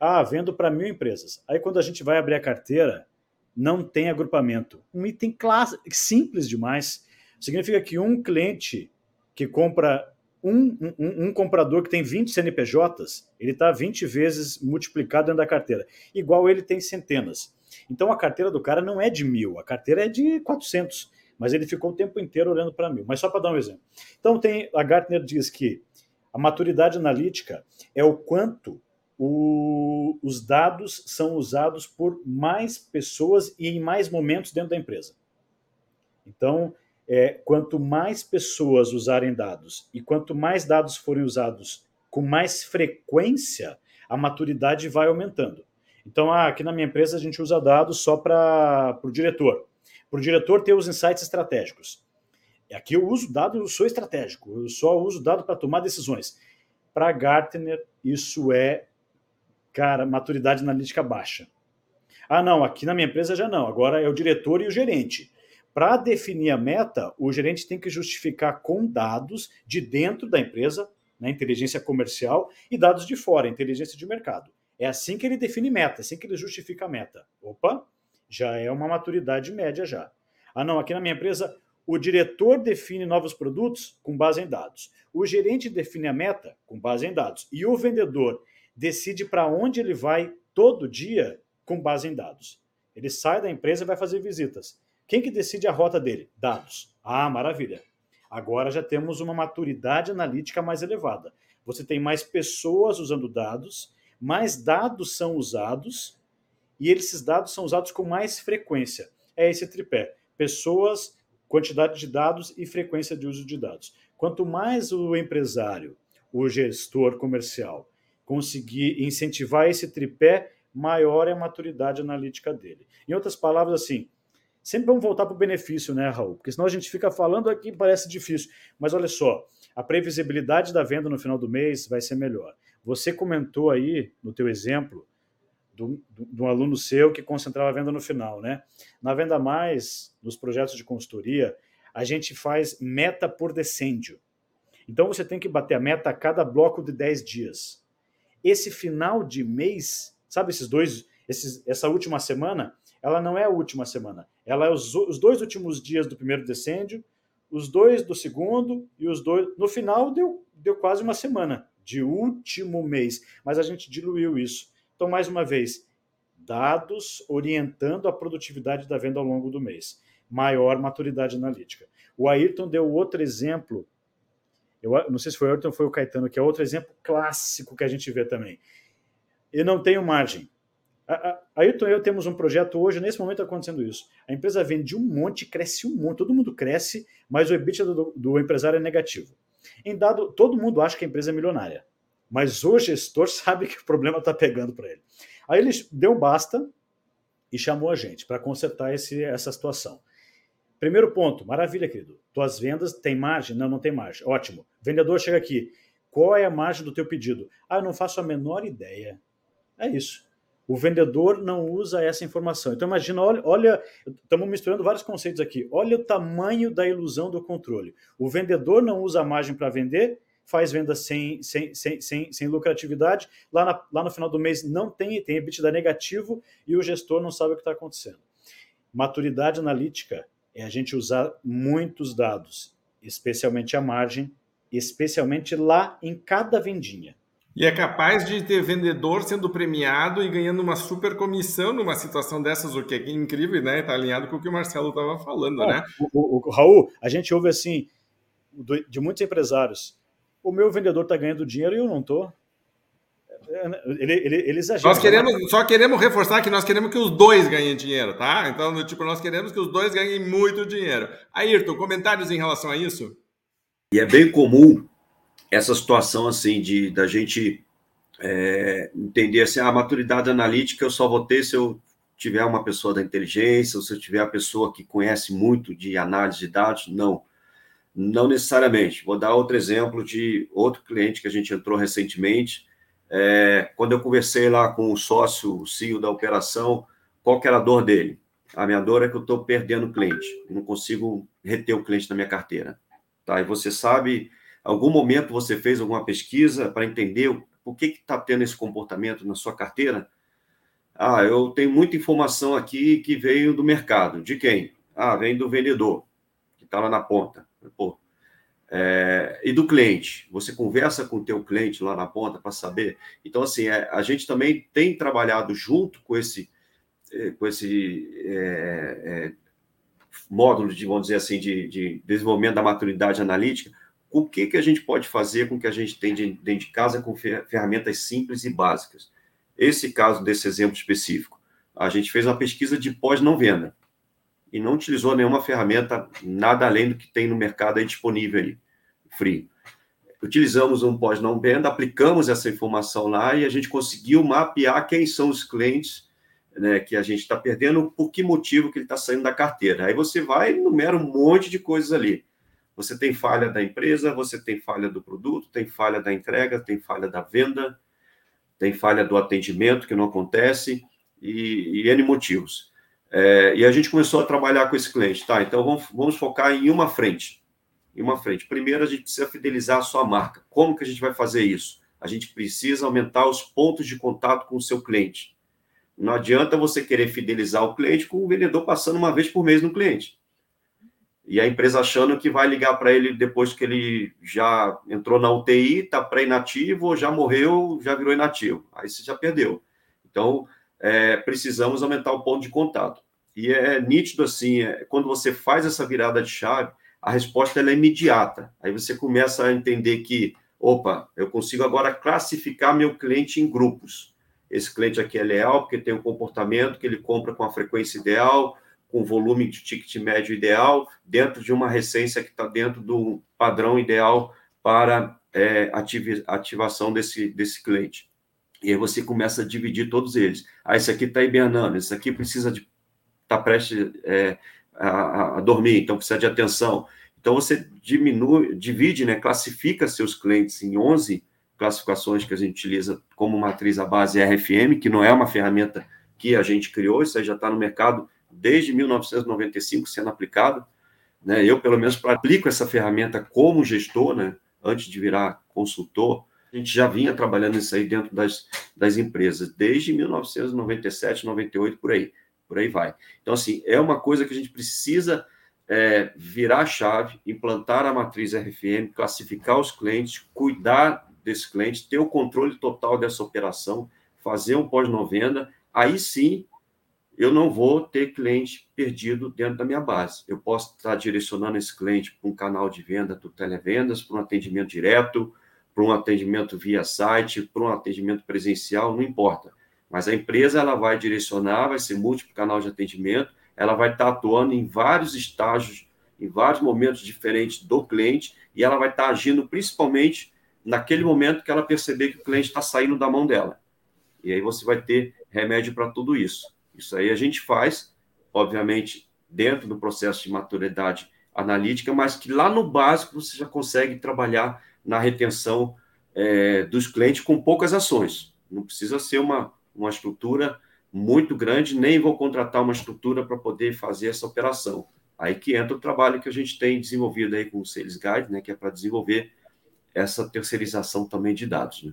Ah, vendo para mil empresas. Aí quando a gente vai abrir a carteira, não tem agrupamento. Um item classe, simples demais. Significa que um cliente que compra um, um, um, comprador que tem 20 CNPJs, ele está 20 vezes multiplicado dentro da carteira. Igual ele tem centenas. Então a carteira do cara não é de mil, a carteira é de 400. Mas ele ficou o tempo inteiro olhando para mil. Mas só para dar um exemplo. Então tem a Gartner diz que a maturidade analítica é o quanto o, os dados são usados por mais pessoas e em mais momentos dentro da empresa. Então, é, quanto mais pessoas usarem dados e quanto mais dados forem usados com mais frequência, a maturidade vai aumentando. Então, ah, aqui na minha empresa a gente usa dados só para o diretor. Para o diretor ter os insights estratégicos. Aqui eu uso dado, eu sou estratégico, eu só uso dado para tomar decisões. Para Gartner, isso é, cara, maturidade analítica baixa. Ah, não, aqui na minha empresa já não, agora é o diretor e o gerente. Para definir a meta, o gerente tem que justificar com dados de dentro da empresa, né, inteligência comercial, e dados de fora, inteligência de mercado. É assim que ele define meta, é assim que ele justifica a meta. Opa, já é uma maturidade média já. Ah, não, aqui na minha empresa o diretor define novos produtos com base em dados. O gerente define a meta com base em dados. E o vendedor decide para onde ele vai todo dia com base em dados. Ele sai da empresa e vai fazer visitas. Quem que decide a rota dele? Dados. Ah, maravilha. Agora já temos uma maturidade analítica mais elevada. Você tem mais pessoas usando dados, mais dados são usados e esses dados são usados com mais frequência. É esse tripé: pessoas, quantidade de dados e frequência de uso de dados. Quanto mais o empresário, o gestor comercial, conseguir incentivar esse tripé, maior é a maturidade analítica dele. Em outras palavras, assim, sempre vamos voltar para o benefício, né, Raul? Porque senão a gente fica falando aqui parece difícil. Mas olha só, a previsibilidade da venda no final do mês vai ser melhor. Você comentou aí, no teu exemplo, de um aluno seu que concentrava a venda no final, né? Na Venda Mais, nos projetos de consultoria, a gente faz meta por decêndio. Então você tem que bater a meta a cada bloco de 10 dias. Esse final de mês, sabe esses dois, esses, essa última semana, ela não é a última semana. Ela é os, os dois últimos dias do primeiro decêndio, os dois do segundo e os dois. No final deu, deu quase uma semana de último mês, mas a gente diluiu isso. Então, mais uma vez, dados orientando a produtividade da venda ao longo do mês. Maior maturidade analítica. O Ayrton deu outro exemplo, eu não sei se foi o Ayrton ou foi o Caetano, que é outro exemplo clássico que a gente vê também. Eu não tenho margem. A, Ayrton e eu temos um projeto hoje, nesse momento acontecendo isso. A empresa vende um monte, cresce um monte, todo mundo cresce, mas o EBITDA do, do empresário é negativo. Em dado, todo mundo acha que a empresa é milionária mas o gestor sabe que o problema está pegando para ele. Aí ele deu basta e chamou a gente para consertar esse, essa situação. Primeiro ponto, maravilha, querido. Tuas vendas têm margem? Não, não tem margem. Ótimo. vendedor chega aqui. Qual é a margem do teu pedido? Ah, eu não faço a menor ideia. É isso. O vendedor não usa essa informação. Então imagina, olha, olha, estamos misturando vários conceitos aqui. Olha o tamanho da ilusão do controle. O vendedor não usa a margem para vender faz venda sem, sem, sem, sem, sem lucratividade, lá, na, lá no final do mês não tem, tem EBITDA negativo e o gestor não sabe o que está acontecendo. Maturidade analítica é a gente usar muitos dados, especialmente a margem, especialmente lá em cada vendinha. E é capaz de ter vendedor sendo premiado e ganhando uma super comissão numa situação dessas, o que é incrível, né? Está alinhado com o que o Marcelo estava falando, Bom, né? O, o, o, Raul, a gente ouve assim de muitos empresários o meu vendedor está ganhando dinheiro e eu não estou. Ele, ele, ele exagera. Nós queremos, só queremos reforçar que nós queremos que os dois ganhem dinheiro, tá? Então, tipo, nós queremos que os dois ganhem muito dinheiro. Ayrton, comentários em relação a isso? E é bem comum essa situação, assim, de da gente é, entender assim, a maturidade analítica eu só vou ter se eu tiver uma pessoa da inteligência, ou se eu tiver a pessoa que conhece muito de análise de dados. Não. Não necessariamente. Vou dar outro exemplo de outro cliente que a gente entrou recentemente. É, quando eu conversei lá com o sócio, o CEO da operação, qual que era a dor dele? A minha dor é que eu estou perdendo cliente, não consigo reter o cliente na minha carteira. Tá? E você sabe, algum momento você fez alguma pesquisa para entender por que está tendo esse comportamento na sua carteira? Ah, eu tenho muita informação aqui que veio do mercado. De quem? Ah, vem do vendedor, que está lá na ponta. Pô, é, e do cliente, você conversa com o teu cliente lá na ponta para saber. Então, assim, é, a gente também tem trabalhado junto com esse, é, com esse é, é, módulo de, vamos dizer assim, de, de, desenvolvimento da maturidade analítica, o que, que a gente pode fazer com o que a gente tem de, dentro de casa com ferramentas simples e básicas. Esse caso desse exemplo específico, a gente fez uma pesquisa de pós-não venda e não utilizou nenhuma ferramenta, nada além do que tem no mercado aí disponível aí, free. Utilizamos um pós-não venda, aplicamos essa informação lá e a gente conseguiu mapear quem são os clientes né, que a gente está perdendo, por que motivo que ele está saindo da carteira. Aí você vai e numera um monte de coisas ali. Você tem falha da empresa, você tem falha do produto, tem falha da entrega, tem falha da venda, tem falha do atendimento que não acontece e, e N motivos. É, e a gente começou a trabalhar com esse cliente, tá? Então vamos, vamos focar em uma frente. Em uma frente. Primeiro, a gente precisa fidelizar a sua marca. Como que a gente vai fazer isso? A gente precisa aumentar os pontos de contato com o seu cliente. Não adianta você querer fidelizar o cliente com o vendedor passando uma vez por mês no cliente. E a empresa achando que vai ligar para ele depois que ele já entrou na UTI, está pré-inativo, já morreu, já virou inativo. Aí você já perdeu. Então, é, precisamos aumentar o ponto de contato. E é nítido assim, é, quando você faz essa virada de chave, a resposta é imediata. Aí você começa a entender que, opa, eu consigo agora classificar meu cliente em grupos. Esse cliente aqui é leal porque tem um comportamento que ele compra com a frequência ideal, com volume de ticket médio ideal, dentro de uma recência que está dentro do padrão ideal para é, ativação desse, desse cliente. E aí você começa a dividir todos eles. Ah, esse aqui está hibernando, esse aqui precisa de está prestes é, a, a, dormir, então precisa de atenção. Então você diminui, divide, né, classifica seus clientes em 11 classificações que a gente utiliza como matriz a base RFM, que não é uma ferramenta que a gente criou, isso aí já está no mercado desde 1995 sendo aplicado. Né? Eu, pelo menos, aplico essa ferramenta como gestor, né? antes de virar consultor. A gente já vinha trabalhando isso aí dentro das, das empresas, desde 1997, 98, por aí. Por aí vai. Então, assim, é uma coisa que a gente precisa é, virar a chave, implantar a matriz RFM, classificar os clientes, cuidar desse cliente, ter o controle total dessa operação, fazer um pós-novenda, aí sim eu não vou ter cliente perdido dentro da minha base. Eu posso estar direcionando esse cliente para um canal de venda do televendas, para um atendimento direto, para um atendimento via site, para um atendimento presencial, não importa. Mas a empresa ela vai direcionar, vai ser múltiplo canal de atendimento, ela vai estar atuando em vários estágios, em vários momentos diferentes do cliente, e ela vai estar agindo principalmente naquele momento que ela perceber que o cliente está saindo da mão dela. E aí você vai ter remédio para tudo isso. Isso aí a gente faz, obviamente, dentro do processo de maturidade analítica, mas que lá no básico você já consegue trabalhar na retenção é, dos clientes com poucas ações. Não precisa ser uma, uma estrutura muito grande, nem vou contratar uma estrutura para poder fazer essa operação. Aí que entra o trabalho que a gente tem desenvolvido aí com o Sales Guide, né, que é para desenvolver essa terceirização também de dados. Né?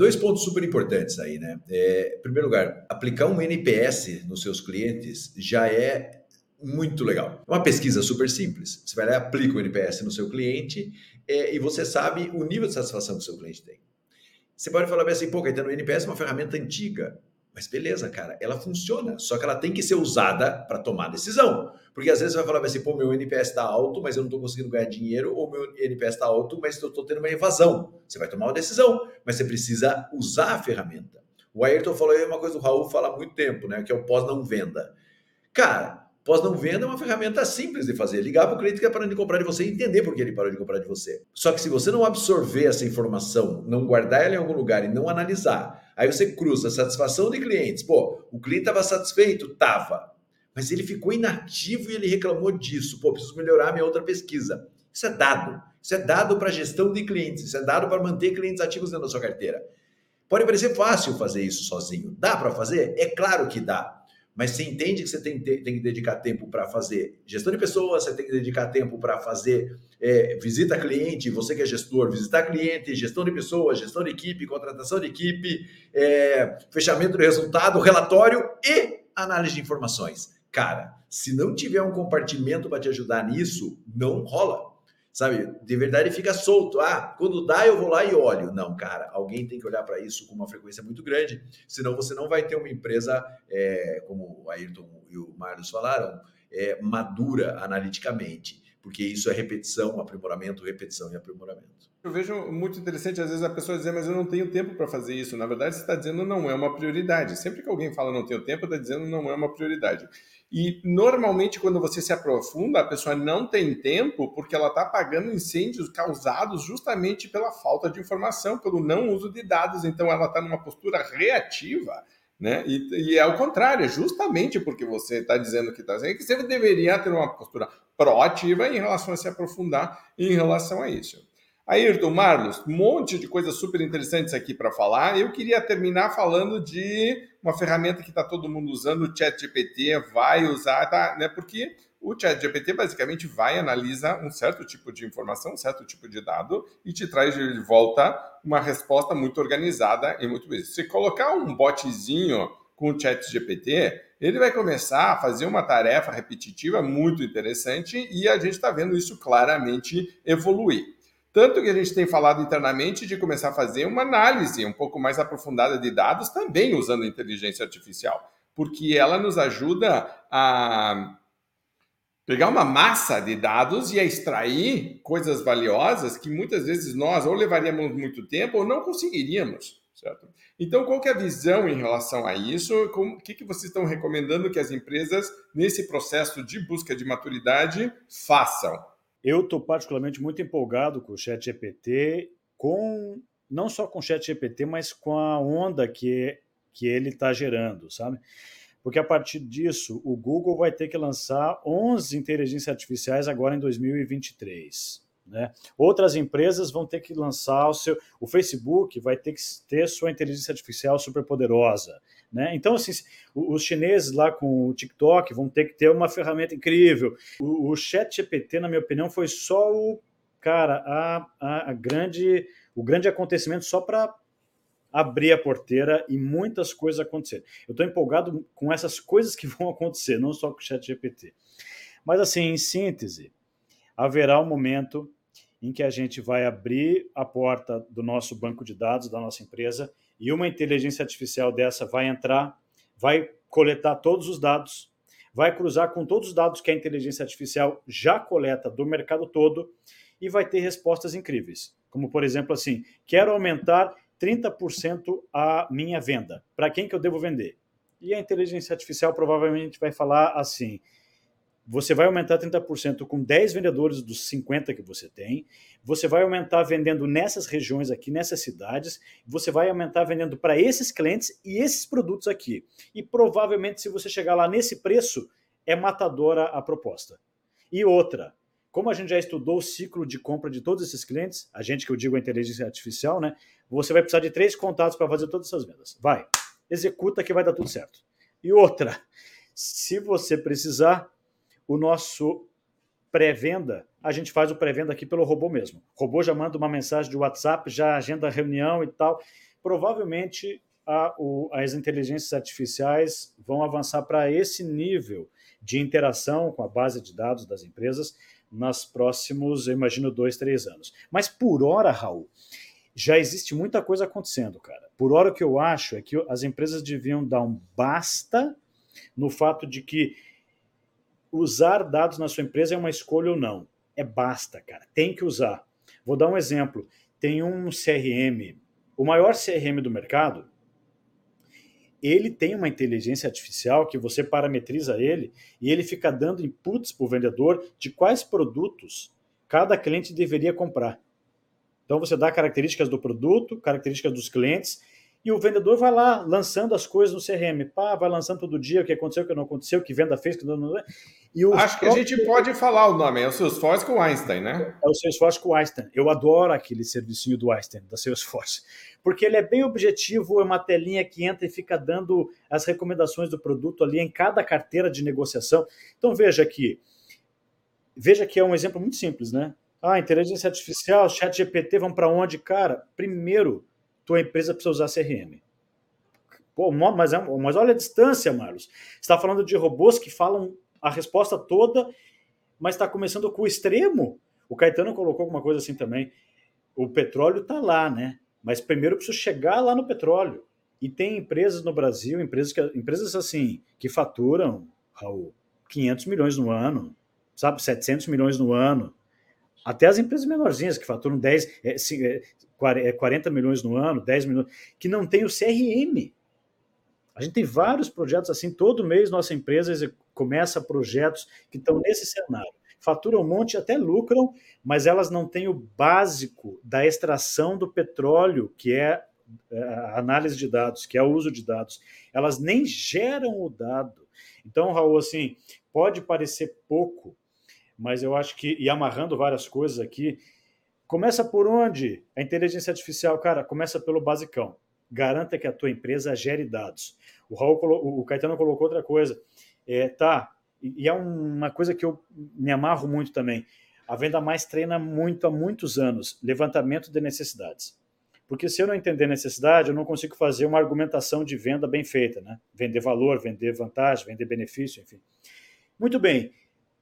Dois pontos super importantes aí, né? É, em primeiro lugar, aplicar um NPS nos seus clientes já é muito legal. É uma pesquisa super simples. Você vai lá e aplica o NPS no seu cliente é, e você sabe o nível de satisfação que o seu cliente tem. Você pode falar assim, pô, Caetano, o NPS é uma ferramenta antiga. Mas beleza, cara, ela funciona, só que ela tem que ser usada para tomar decisão. Porque às vezes você vai falar assim, pô, meu NPS está alto, mas eu não estou conseguindo ganhar dinheiro, ou meu NPS está alto, mas eu estou tendo uma evasão. Você vai tomar uma decisão, mas você precisa usar a ferramenta. O Ayrton falou aí uma coisa do Raul fala há muito tempo, né? Que é o pós-não venda. Cara, pós-não venda é uma ferramenta simples de fazer. Ligar para o cliente que é parando de comprar de você e entender por que ele parou de comprar de você. Só que se você não absorver essa informação, não guardar ela em algum lugar e não analisar, aí você cruza satisfação de clientes. Pô, o cliente estava satisfeito? Tava. Mas ele ficou inativo e ele reclamou disso. Pô, preciso melhorar minha outra pesquisa. Isso é dado. Isso é dado para gestão de clientes. Isso é dado para manter clientes ativos dentro da sua carteira. Pode parecer fácil fazer isso sozinho. Dá para fazer? É claro que dá mas você entende que você tem, tem que dedicar tempo para fazer gestão de pessoas, você tem que dedicar tempo para fazer é, visita a cliente, você que é gestor, visitar cliente, gestão de pessoas, gestão de equipe, contratação de equipe, é, fechamento de resultado, relatório e análise de informações. Cara, se não tiver um compartimento para te ajudar nisso, não rola sabe? De verdade fica solto. Ah, quando dá eu vou lá e olho. Não, cara, alguém tem que olhar para isso com uma frequência muito grande, senão você não vai ter uma empresa, é, como o Ayrton e o Marlos falaram, é, madura analiticamente, porque isso é repetição, aprimoramento, repetição e aprimoramento. Eu vejo muito interessante, às vezes, a pessoa dizer, mas eu não tenho tempo para fazer isso. Na verdade, você está dizendo não é uma prioridade. Sempre que alguém fala não tenho tempo, está dizendo não é uma prioridade. E normalmente, quando você se aprofunda, a pessoa não tem tempo porque ela está apagando incêndios causados justamente pela falta de informação, pelo não uso de dados. Então, ela está numa postura reativa Né? E, e é o contrário, é justamente porque você está dizendo que está dizendo que você deveria ter uma postura proativa em relação a se aprofundar em relação a isso. Ayrton, Marlos, um monte de coisas super interessantes aqui para falar. Eu queria terminar falando de uma ferramenta que está todo mundo usando, o ChatGPT vai usar, tá? Né? Porque o ChatGPT basicamente vai analisar um certo tipo de informação, um certo tipo de dado e te traz de volta uma resposta muito organizada e muito bem. Se colocar um botzinho com o ChatGPT, ele vai começar a fazer uma tarefa repetitiva muito interessante e a gente está vendo isso claramente evoluir. Tanto que a gente tem falado internamente de começar a fazer uma análise um pouco mais aprofundada de dados também usando inteligência artificial, porque ela nos ajuda a pegar uma massa de dados e extrair coisas valiosas que muitas vezes nós ou levaríamos muito tempo ou não conseguiríamos, certo? Então, qual é a visão em relação a isso? O que, que vocês estão recomendando que as empresas, nesse processo de busca de maturidade, façam? Eu estou particularmente muito empolgado com o Chat GPT, com não só com o Chat GPT, mas com a onda que, que ele está gerando, sabe? Porque a partir disso o Google vai ter que lançar 11 inteligências artificiais agora em 2023. Né? Outras empresas vão ter que lançar o seu. O Facebook vai ter que ter sua inteligência artificial super poderosa. Né? Então, assim, os chineses lá com o TikTok vão ter que ter uma ferramenta incrível. O, o Chat GPT, na minha opinião, foi só o cara, a, a, a grande, o grande acontecimento só para abrir a porteira e muitas coisas acontecerem. Eu estou empolgado com essas coisas que vão acontecer, não só com o chat GPT. Mas assim, em síntese, haverá um momento em que a gente vai abrir a porta do nosso banco de dados, da nossa empresa, e uma inteligência artificial dessa vai entrar, vai coletar todos os dados, vai cruzar com todos os dados que a inteligência artificial já coleta do mercado todo e vai ter respostas incríveis. Como, por exemplo, assim, quero aumentar 30% a minha venda. Para quem que eu devo vender? E a inteligência artificial provavelmente vai falar assim: você vai aumentar 30% com 10 vendedores dos 50 que você tem, você vai aumentar vendendo nessas regiões aqui, nessas cidades, você vai aumentar vendendo para esses clientes e esses produtos aqui. E provavelmente, se você chegar lá nesse preço, é matadora a proposta. E outra, como a gente já estudou o ciclo de compra de todos esses clientes, a gente que eu digo a inteligência artificial, né? Você vai precisar de três contatos para fazer todas essas vendas. Vai, executa que vai dar tudo certo. E outra, se você precisar, o nosso pré-venda, a gente faz o pré-venda aqui pelo robô mesmo. O robô já manda uma mensagem de WhatsApp, já agenda a reunião e tal. Provavelmente a, o, as inteligências artificiais vão avançar para esse nível de interação com a base de dados das empresas nos próximos, eu imagino, dois, três anos. Mas por hora, Raul, já existe muita coisa acontecendo, cara. Por hora, o que eu acho é que as empresas deviam dar um basta no fato de que usar dados na sua empresa é uma escolha ou não. É basta, cara. Tem que usar. Vou dar um exemplo. Tem um CRM, o maior CRM do mercado, ele tem uma inteligência artificial que você parametriza ele e ele fica dando inputs para o vendedor de quais produtos cada cliente deveria comprar. Então você dá características do produto, características dos clientes, e o vendedor vai lá lançando as coisas no CRM. Pá, vai lançando todo dia o que aconteceu, o que não aconteceu, o que venda fez, o que não. não e Acho que a gente pode falar o nome, é o Salesforce com o Einstein, né? É o Salesforce com o Einstein. Eu adoro aquele servicinho do Einstein, da Salesforce. Porque ele é bem objetivo, é uma telinha que entra e fica dando as recomendações do produto ali em cada carteira de negociação. Então veja aqui. Veja que é um exemplo muito simples, né? Ah, inteligência artificial, chat GPT, vão para onde? Cara, primeiro, tua empresa precisa usar CRM. Pô, mas, é, mas olha a distância, Marlos. Você está falando de robôs que falam a resposta toda, mas está começando com o extremo. O Caetano colocou alguma coisa assim também. O petróleo está lá, né? Mas primeiro eu preciso chegar lá no petróleo. E tem empresas no Brasil, empresas, que, empresas assim, que faturam, Raul, 500 milhões no ano, sabe? 700 milhões no ano. Até as empresas menorzinhas que faturam 10, é, 40 é, milhões no ano, 10 milhões, que não tem o CRM. A gente tem vários projetos assim, todo mês nossa empresa começa projetos que estão nesse cenário. Faturam um monte, até lucram, mas elas não têm o básico da extração do petróleo, que é é, a análise de dados, que é o uso de dados, elas nem geram o dado. Então, Raul, assim, pode parecer pouco, mas eu acho que, e amarrando várias coisas aqui, começa por onde? A inteligência artificial, cara, começa pelo basicão. Garanta que a tua empresa gere dados. O, Raul, o Caetano colocou outra coisa. É, tá, e é uma coisa que eu me amarro muito também. A Venda Mais treina muito há muitos anos levantamento de necessidades. Porque se eu não entender necessidade, eu não consigo fazer uma argumentação de venda bem feita, né? Vender valor, vender vantagem, vender benefício, enfim. Muito bem.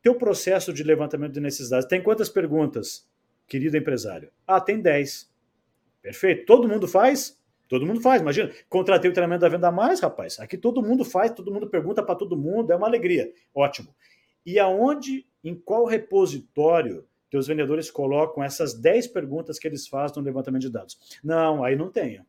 Teu processo de levantamento de necessidades tem quantas perguntas, querido empresário? Ah, tem 10. Perfeito. Todo mundo faz? Todo mundo faz, imagina. Contratei o treinamento da Venda Mais, rapaz. Aqui todo mundo faz, todo mundo pergunta para todo mundo, é uma alegria. Ótimo. E aonde, em qual repositório teus vendedores colocam essas 10 perguntas que eles fazem no levantamento de dados? Não, aí não tenho.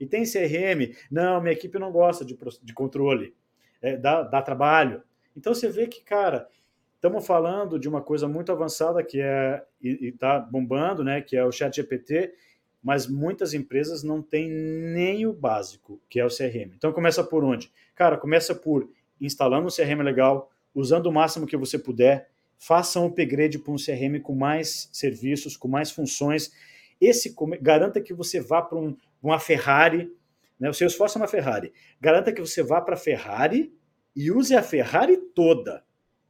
E tem CRM? Não, minha equipe não gosta de, de controle. É, dá, dá trabalho. Então você vê que, cara, estamos falando de uma coisa muito avançada que é e está bombando, né? Que é o Chat GPT, mas muitas empresas não têm nem o básico, que é o CRM. Então começa por onde? Cara, começa por instalando um CRM legal, usando o máximo que você puder, faça um upgrade para um CRM com mais serviços, com mais funções. Esse garanta que você vá para um, uma Ferrari, né? O esforço é uma Ferrari. Garanta que você vá para a Ferrari e use a Ferrari toda.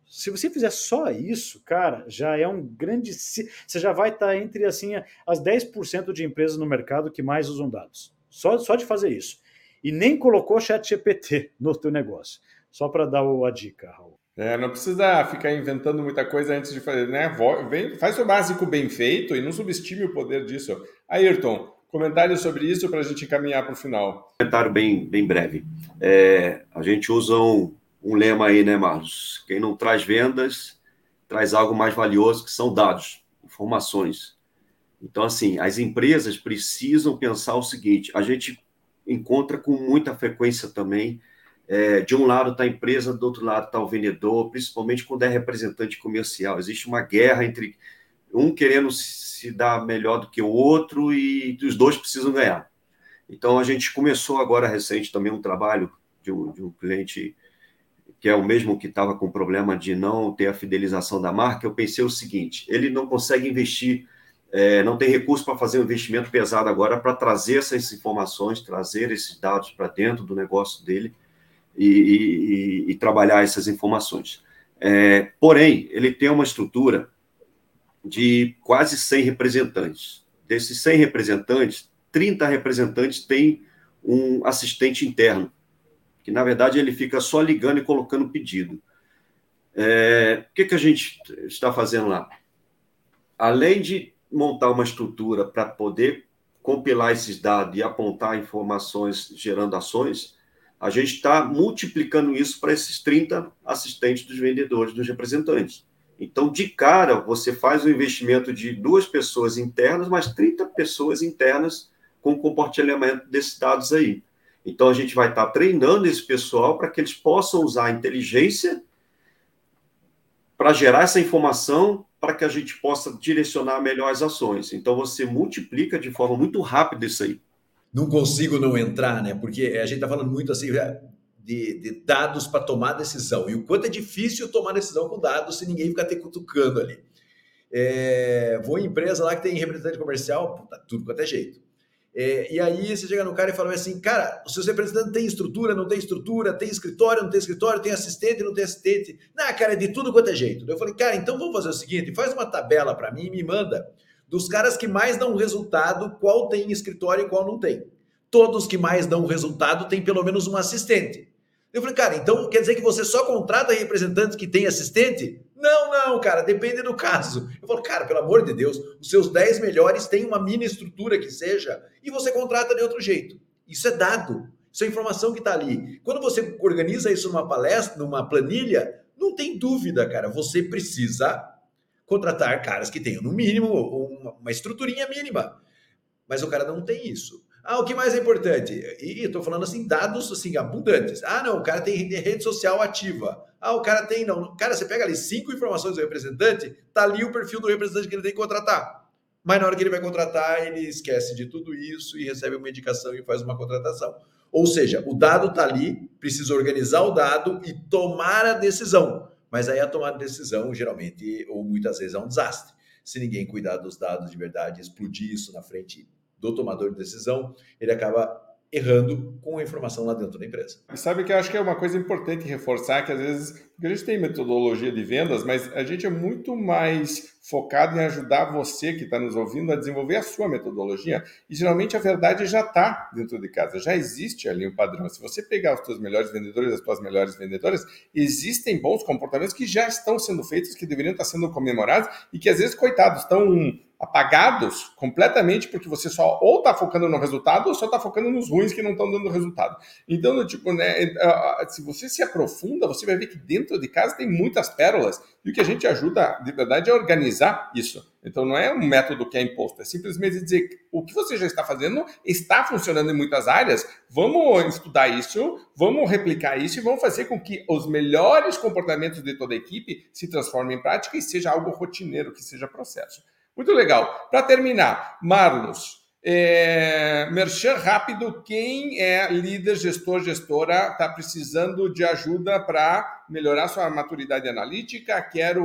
Se você fizer só isso, cara, já é um grande. Você já vai estar entre assim as 10% de empresas no mercado que mais usam dados. Só, só de fazer isso. E nem colocou chat GPT no teu negócio. Só para dar a dica, Raul. É, não precisa ficar inventando muita coisa antes de fazer, né? Vem, faz o básico bem feito e não subestime o poder disso. Ayrton, comentário sobre isso para a gente caminhar para o final. Comentário bem, bem breve. É, a gente usa um, um lema aí, né, Marlos? Quem não traz vendas, traz algo mais valioso, que são dados, informações. Então, assim, as empresas precisam pensar o seguinte: a gente encontra com muita frequência também é, de um lado está a empresa, do outro lado está o vendedor, principalmente quando é representante comercial. Existe uma guerra entre um querendo se dar melhor do que o outro e os dois precisam ganhar. Então, a gente começou agora recente também um trabalho de um, de um cliente que é o mesmo que estava com problema de não ter a fidelização da marca. Eu pensei o seguinte: ele não consegue investir, é, não tem recurso para fazer um investimento pesado agora para trazer essas informações, trazer esses dados para dentro do negócio dele e, e, e trabalhar essas informações. É, porém, ele tem uma estrutura de quase 100 representantes. Desses 100 representantes, 30 representantes têm um assistente interno, que na verdade ele fica só ligando e colocando pedido. É, o que, que a gente está fazendo lá? Além de montar uma estrutura para poder compilar esses dados e apontar informações gerando ações, a gente está multiplicando isso para esses 30 assistentes dos vendedores, dos representantes. Então, de cara, você faz um investimento de duas pessoas internas, mais 30 pessoas internas com compartilhamento desses dados aí. Então, a gente vai estar tá treinando esse pessoal para que eles possam usar a inteligência para gerar essa informação para que a gente possa direcionar melhor as ações. Então, você multiplica de forma muito rápida isso aí não consigo não entrar, né? Porque a gente está falando muito assim de, de dados para tomar decisão. E o quanto é difícil tomar decisão com dados se ninguém ficar te cutucando ali. É, vou em empresa lá que tem representante comercial, tá tudo quanto é jeito. É, e aí você chega no cara e fala assim, cara, os seus representantes têm estrutura, não tem estrutura, tem escritório, não tem escritório, tem assistente, não tem assistente. Não, cara, é de tudo quanto é jeito. Eu falei, cara, então vamos fazer o seguinte, faz uma tabela para mim e me manda dos caras que mais dão resultado, qual tem escritório e qual não tem. Todos que mais dão resultado têm pelo menos um assistente. Eu falei, cara, então quer dizer que você só contrata representantes que têm assistente? Não, não, cara, depende do caso. Eu falo, cara, pelo amor de Deus, os seus 10 melhores têm uma mini estrutura que seja e você contrata de outro jeito. Isso é dado, isso é informação que está ali. Quando você organiza isso numa palestra, numa planilha, não tem dúvida, cara, você precisa contratar caras que tenham, no mínimo, uma, estruturinha mínima. Mas o cara não tem isso. Ah, o que mais é importante? E estou falando assim, dados assim, abundantes. Ah, não, o cara tem rede social ativa. Ah, o cara tem, não. Cara, você pega ali cinco informações do representante, tá ali o perfil do representante que ele tem que contratar. mas na hora que ele vai contratar, ele esquece de tudo isso e recebe uma indicação e faz uma contratação. Ou seja, o dado está ali, precisa organizar o dado e tomar a decisão. Mas aí a tomada de decisão, geralmente, ou muitas vezes, é um desastre. Se ninguém cuidar dos dados de verdade, explodir isso na frente do tomador de decisão, ele acaba errando com a informação lá dentro da empresa. E sabe que eu acho que é uma coisa importante reforçar que às vezes, porque a gente tem metodologia de vendas, mas a gente é muito mais focado em ajudar você que está nos ouvindo a desenvolver a sua metodologia. E geralmente a verdade já está dentro de casa, já existe ali um padrão. Se você pegar os seus melhores vendedores, as suas melhores vendedoras, existem bons comportamentos que já estão sendo feitos, que deveriam estar sendo comemorados e que às vezes, coitados, estão apagados completamente porque você só ou está focando no resultado ou só está focando nos ruins que não estão dando resultado. Então, tipo, né, é, se você se aprofunda, você vai ver que dentro de casa tem muitas pérolas e o que a gente ajuda de verdade é organizar isso. Então, não é um método que é imposto, é simplesmente dizer o que você já está fazendo está funcionando em muitas áreas. Vamos estudar isso, vamos replicar isso e vamos fazer com que os melhores comportamentos de toda a equipe se transformem em prática e seja algo rotineiro, que seja processo. Muito legal. Para terminar, Marlos, é, merchan rápido, quem é líder, gestor, gestora, está precisando de ajuda para melhorar sua maturidade analítica, quero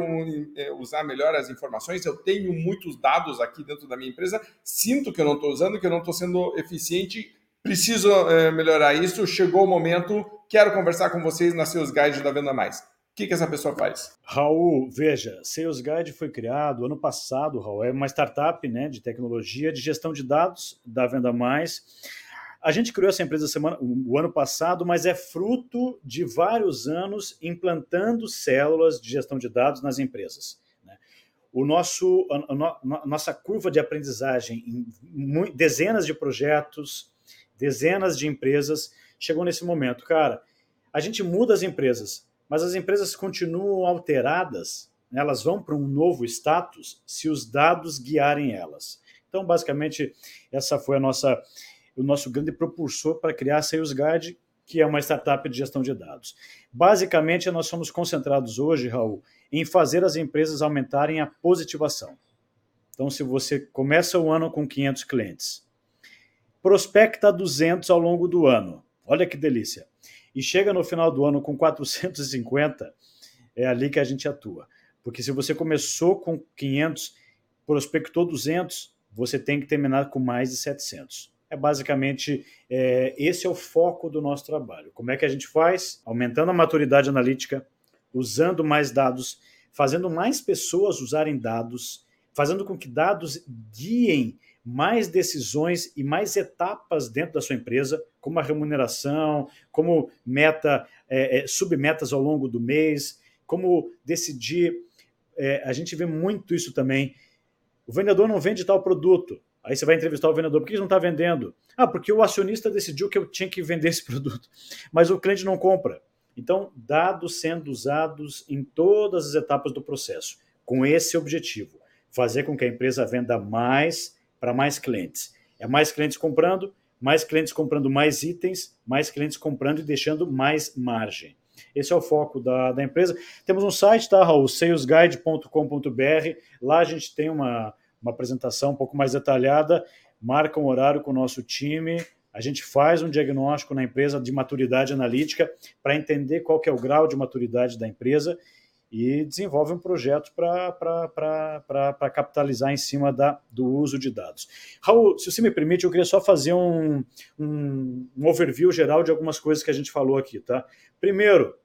é, usar melhor as informações, eu tenho muitos dados aqui dentro da minha empresa, sinto que eu não estou usando, que eu não estou sendo eficiente, preciso é, melhorar isso, chegou o momento, quero conversar com vocês na Seus Guides da Venda Mais que, que essa pessoa faz? Raul, veja, Sales Guide foi criado ano passado, Raul, é uma startup né, de tecnologia de gestão de dados da Venda Mais. A gente criou essa empresa semana, o ano passado, mas é fruto de vários anos implantando células de gestão de dados nas empresas. Né? O nosso, a, a, nossa curva de aprendizagem em dezenas de projetos, dezenas de empresas, chegou nesse momento. Cara, a gente muda as empresas, mas as empresas continuam alteradas, né? elas vão para um novo status se os dados guiarem elas. Então, basicamente, essa foi a nossa, o nosso grande propulsor para criar a Guide, que é uma startup de gestão de dados. Basicamente, nós somos concentrados hoje, Raul, em fazer as empresas aumentarem a positivação. Então, se você começa o ano com 500 clientes, prospecta 200 ao longo do ano. Olha que delícia e chega no final do ano com 450, é ali que a gente atua. Porque se você começou com 500, prospectou 200, você tem que terminar com mais de 700. É basicamente é, esse é o foco do nosso trabalho. Como é que a gente faz? Aumentando a maturidade analítica, usando mais dados, fazendo mais pessoas usarem dados, fazendo com que dados guiem mais decisões e mais etapas dentro da sua empresa, como a remuneração, como meta, é, é, submetas ao longo do mês, como decidir. É, a gente vê muito isso também. O vendedor não vende tal produto. Aí você vai entrevistar o vendedor, por que ele não está vendendo? Ah, porque o acionista decidiu que eu tinha que vender esse produto, mas o cliente não compra. Então, dados sendo usados em todas as etapas do processo, com esse objetivo: fazer com que a empresa venda mais para mais clientes. É mais clientes comprando, mais clientes comprando mais itens, mais clientes comprando e deixando mais margem. Esse é o foco da, da empresa. Temos um site, tá, Raul? salesguide.com.br. Lá a gente tem uma, uma apresentação um pouco mais detalhada, marca um horário com o nosso time, a gente faz um diagnóstico na empresa de maturidade analítica para entender qual que é o grau de maturidade da empresa e desenvolve um projeto para capitalizar em cima da, do uso de dados. Raul, se você me permite, eu queria só fazer um, um, um overview geral de algumas coisas que a gente falou aqui. Tá? Primeiro,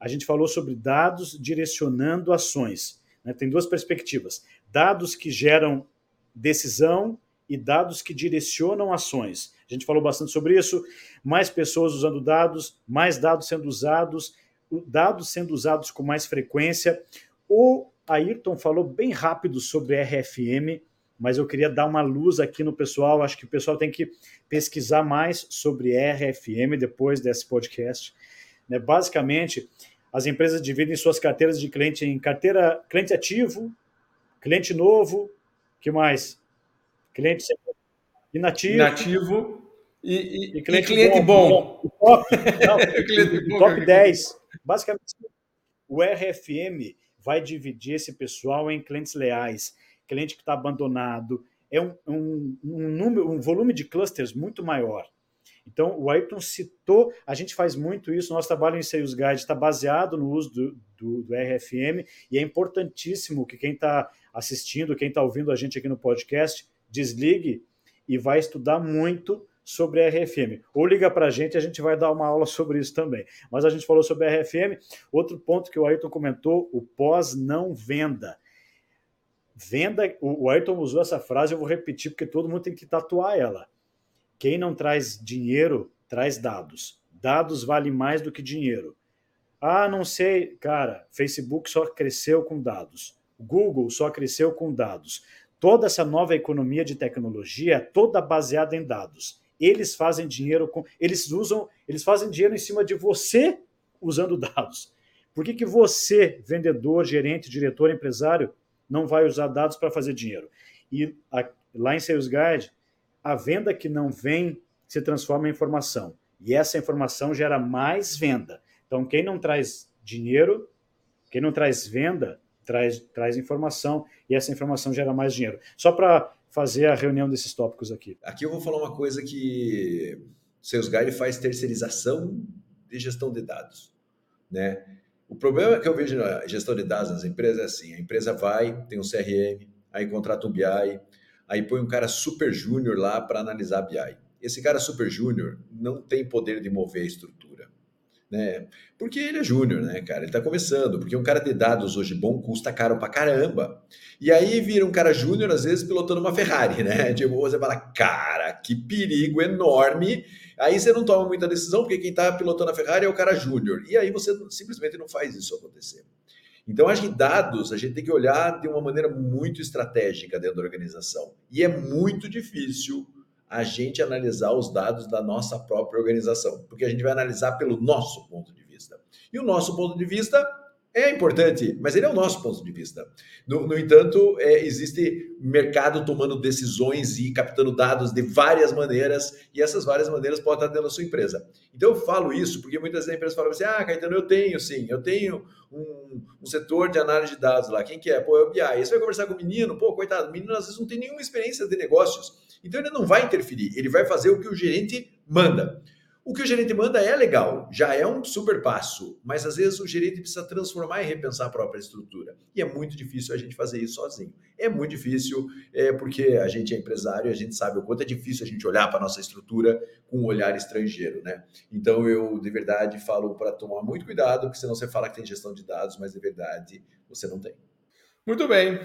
a gente falou sobre dados direcionando ações. Né? Tem duas perspectivas: dados que geram decisão e dados que direcionam ações. A gente falou bastante sobre isso. Mais pessoas usando dados, mais dados sendo usados dados sendo usados com mais frequência. O Ayrton falou bem rápido sobre RFM, mas eu queria dar uma luz aqui no pessoal. Acho que o pessoal tem que pesquisar mais sobre RFM depois desse podcast. Né? Basicamente, as empresas dividem suas carteiras de cliente em carteira cliente ativo, cliente novo, que mais? Cliente inativo. Inativo e, e, e cliente, e cliente bom. bom. Top, não, cliente bom, top 10. Basicamente, o RFM vai dividir esse pessoal em clientes leais. cliente que está abandonado, é um, um, um, número, um volume de clusters muito maior. Então, o Ayrton citou, a gente faz muito isso, nosso trabalho em Sales Guide está baseado no uso do, do, do, RFM, e é importantíssimo que quem está assistindo, quem está ouvindo a gente aqui no podcast, desligue e vai estudar muito sobre RFM. Ou liga para a gente, a gente vai dar uma aula sobre isso também. Mas a gente falou sobre RFM. Outro ponto que o Ayrton comentou, o pós-não venda. Venda, o Ayrton usou essa frase, eu vou repetir porque todo mundo tem que tatuar ela. Quem não traz dinheiro, traz dados. Dados valem mais do que dinheiro. Ah, não sei, cara, Facebook só cresceu com dados. Google só cresceu com dados. Toda essa nova economia de tecnologia é toda baseada em dados. Eles fazem dinheiro com, eles usam, eles fazem dinheiro em cima de você usando dados. Por que, que você, vendedor, gerente, diretor, empresário, não vai usar dados para fazer dinheiro? E a, lá em Sales Guide, a venda que não vem se transforma em informação. E essa informação gera mais venda. Então, quem não traz dinheiro, quem não traz venda, traz, traz informação e essa informação gera mais dinheiro. Só para fazer a reunião desses tópicos aqui. Aqui eu vou falar uma coisa que Sales Guide faz terceirização de gestão de dados, né? O problema que eu vejo na gestão de dados nas empresas é assim, a empresa vai, tem um CRM, aí contrata um BI, aí põe um cara super júnior lá para analisar BI. Esse cara super júnior não tem poder de mover a estrutura. Né? Porque ele é júnior, né, cara? Ele está começando, porque um cara de dados hoje bom custa caro pra caramba. E aí vira um cara júnior, às vezes, pilotando uma Ferrari, né? Tipo, você fala, cara, que perigo enorme. Aí você não toma muita decisão, porque quem está pilotando a Ferrari é o cara júnior. E aí você simplesmente não faz isso acontecer. Então, acho que dados a gente tem que olhar de uma maneira muito estratégica dentro da organização. E é muito difícil a gente analisar os dados da nossa própria organização, porque a gente vai analisar pelo nosso ponto de vista. E o nosso ponto de vista é importante, mas ele é o nosso ponto de vista. No, no entanto, é, existe mercado tomando decisões e captando dados de várias maneiras, e essas várias maneiras podem estar dentro da sua empresa. Então, eu falo isso porque muitas empresas falam assim: ah, Caetano, eu tenho sim, eu tenho um, um, setor de análise de dados lá. Quem que é? Pô, é o BI. Aí você vai conversar com o menino, pô, coitado, o menino às vezes não tem nenhuma experiência de negócios. Então, ele não vai interferir, ele vai fazer o que o gerente manda. O que o gerente manda é legal, já é um super passo, mas às vezes o gerente precisa transformar e repensar a própria estrutura. E é muito difícil a gente fazer isso sozinho. É muito difícil, é, porque a gente é empresário, a gente sabe o quanto é difícil a gente olhar para a nossa estrutura com um olhar estrangeiro, né? Então eu, de verdade, falo para tomar muito cuidado, porque senão você fala que tem gestão de dados, mas de verdade você não tem. Muito bem.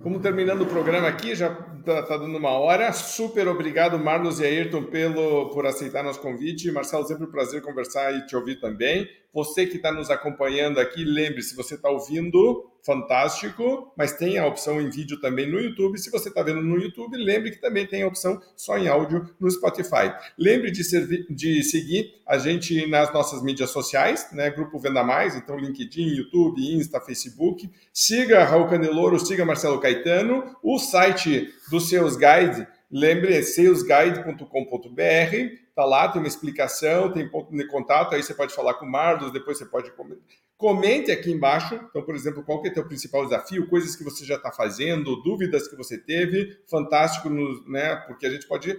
Como terminando o programa aqui, já está tá dando uma hora. Super obrigado, Marlos e Ayrton, pelo, por aceitar nosso convite. Marcelo, sempre um prazer conversar e te ouvir também. Você que está nos acompanhando aqui, lembre-se, você está ouvindo, fantástico, mas tem a opção em vídeo também no YouTube. Se você está vendo no YouTube, lembre que também tem a opção só em áudio no Spotify. Lembre de, de seguir a gente nas nossas mídias sociais, né? Grupo Venda Mais, então LinkedIn, YouTube, Insta, Facebook. Siga Raul Candeloro, siga Marcelo Caetano. O site do Seus Guide, lembre, é salesguide.com.br Tá lá, tem uma explicação, tem ponto de contato, aí você pode falar com o Marlos, depois você pode comentar. Comente aqui embaixo, então, por exemplo, qual que é o teu principal desafio, coisas que você já está fazendo, dúvidas que você teve, fantástico, né? Porque a gente pode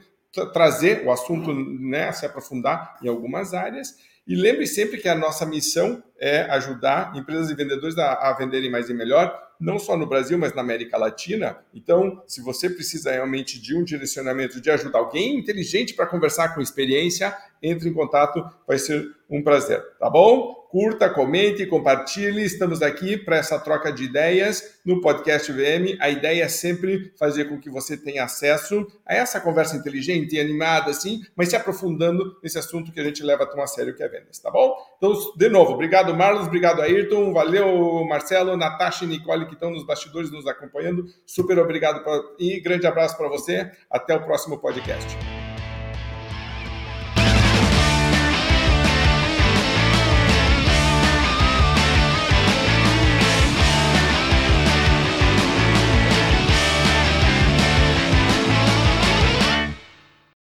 trazer o assunto, né, se aprofundar em algumas áreas. E lembre sempre que a nossa missão é ajudar empresas e vendedores a, a venderem mais e melhor, não só no Brasil, mas na América Latina. Então, se você precisa realmente de um direcionamento, de ajudar alguém inteligente para conversar com experiência, entre em contato, vai ser um prazer, tá bom? Curta, comente, compartilhe. Estamos aqui para essa troca de ideias no podcast VM. A ideia é sempre fazer com que você tenha acesso a essa conversa inteligente e animada, assim, mas se aprofundando nesse assunto que a gente leva tão a sério que é vendas, tá bom? Então, de novo, obrigado, Marlos, obrigado, Ayrton, valeu, Marcelo, Natasha e Nicole que estão nos bastidores nos acompanhando. Super obrigado pra... e grande abraço para você. Até o próximo podcast.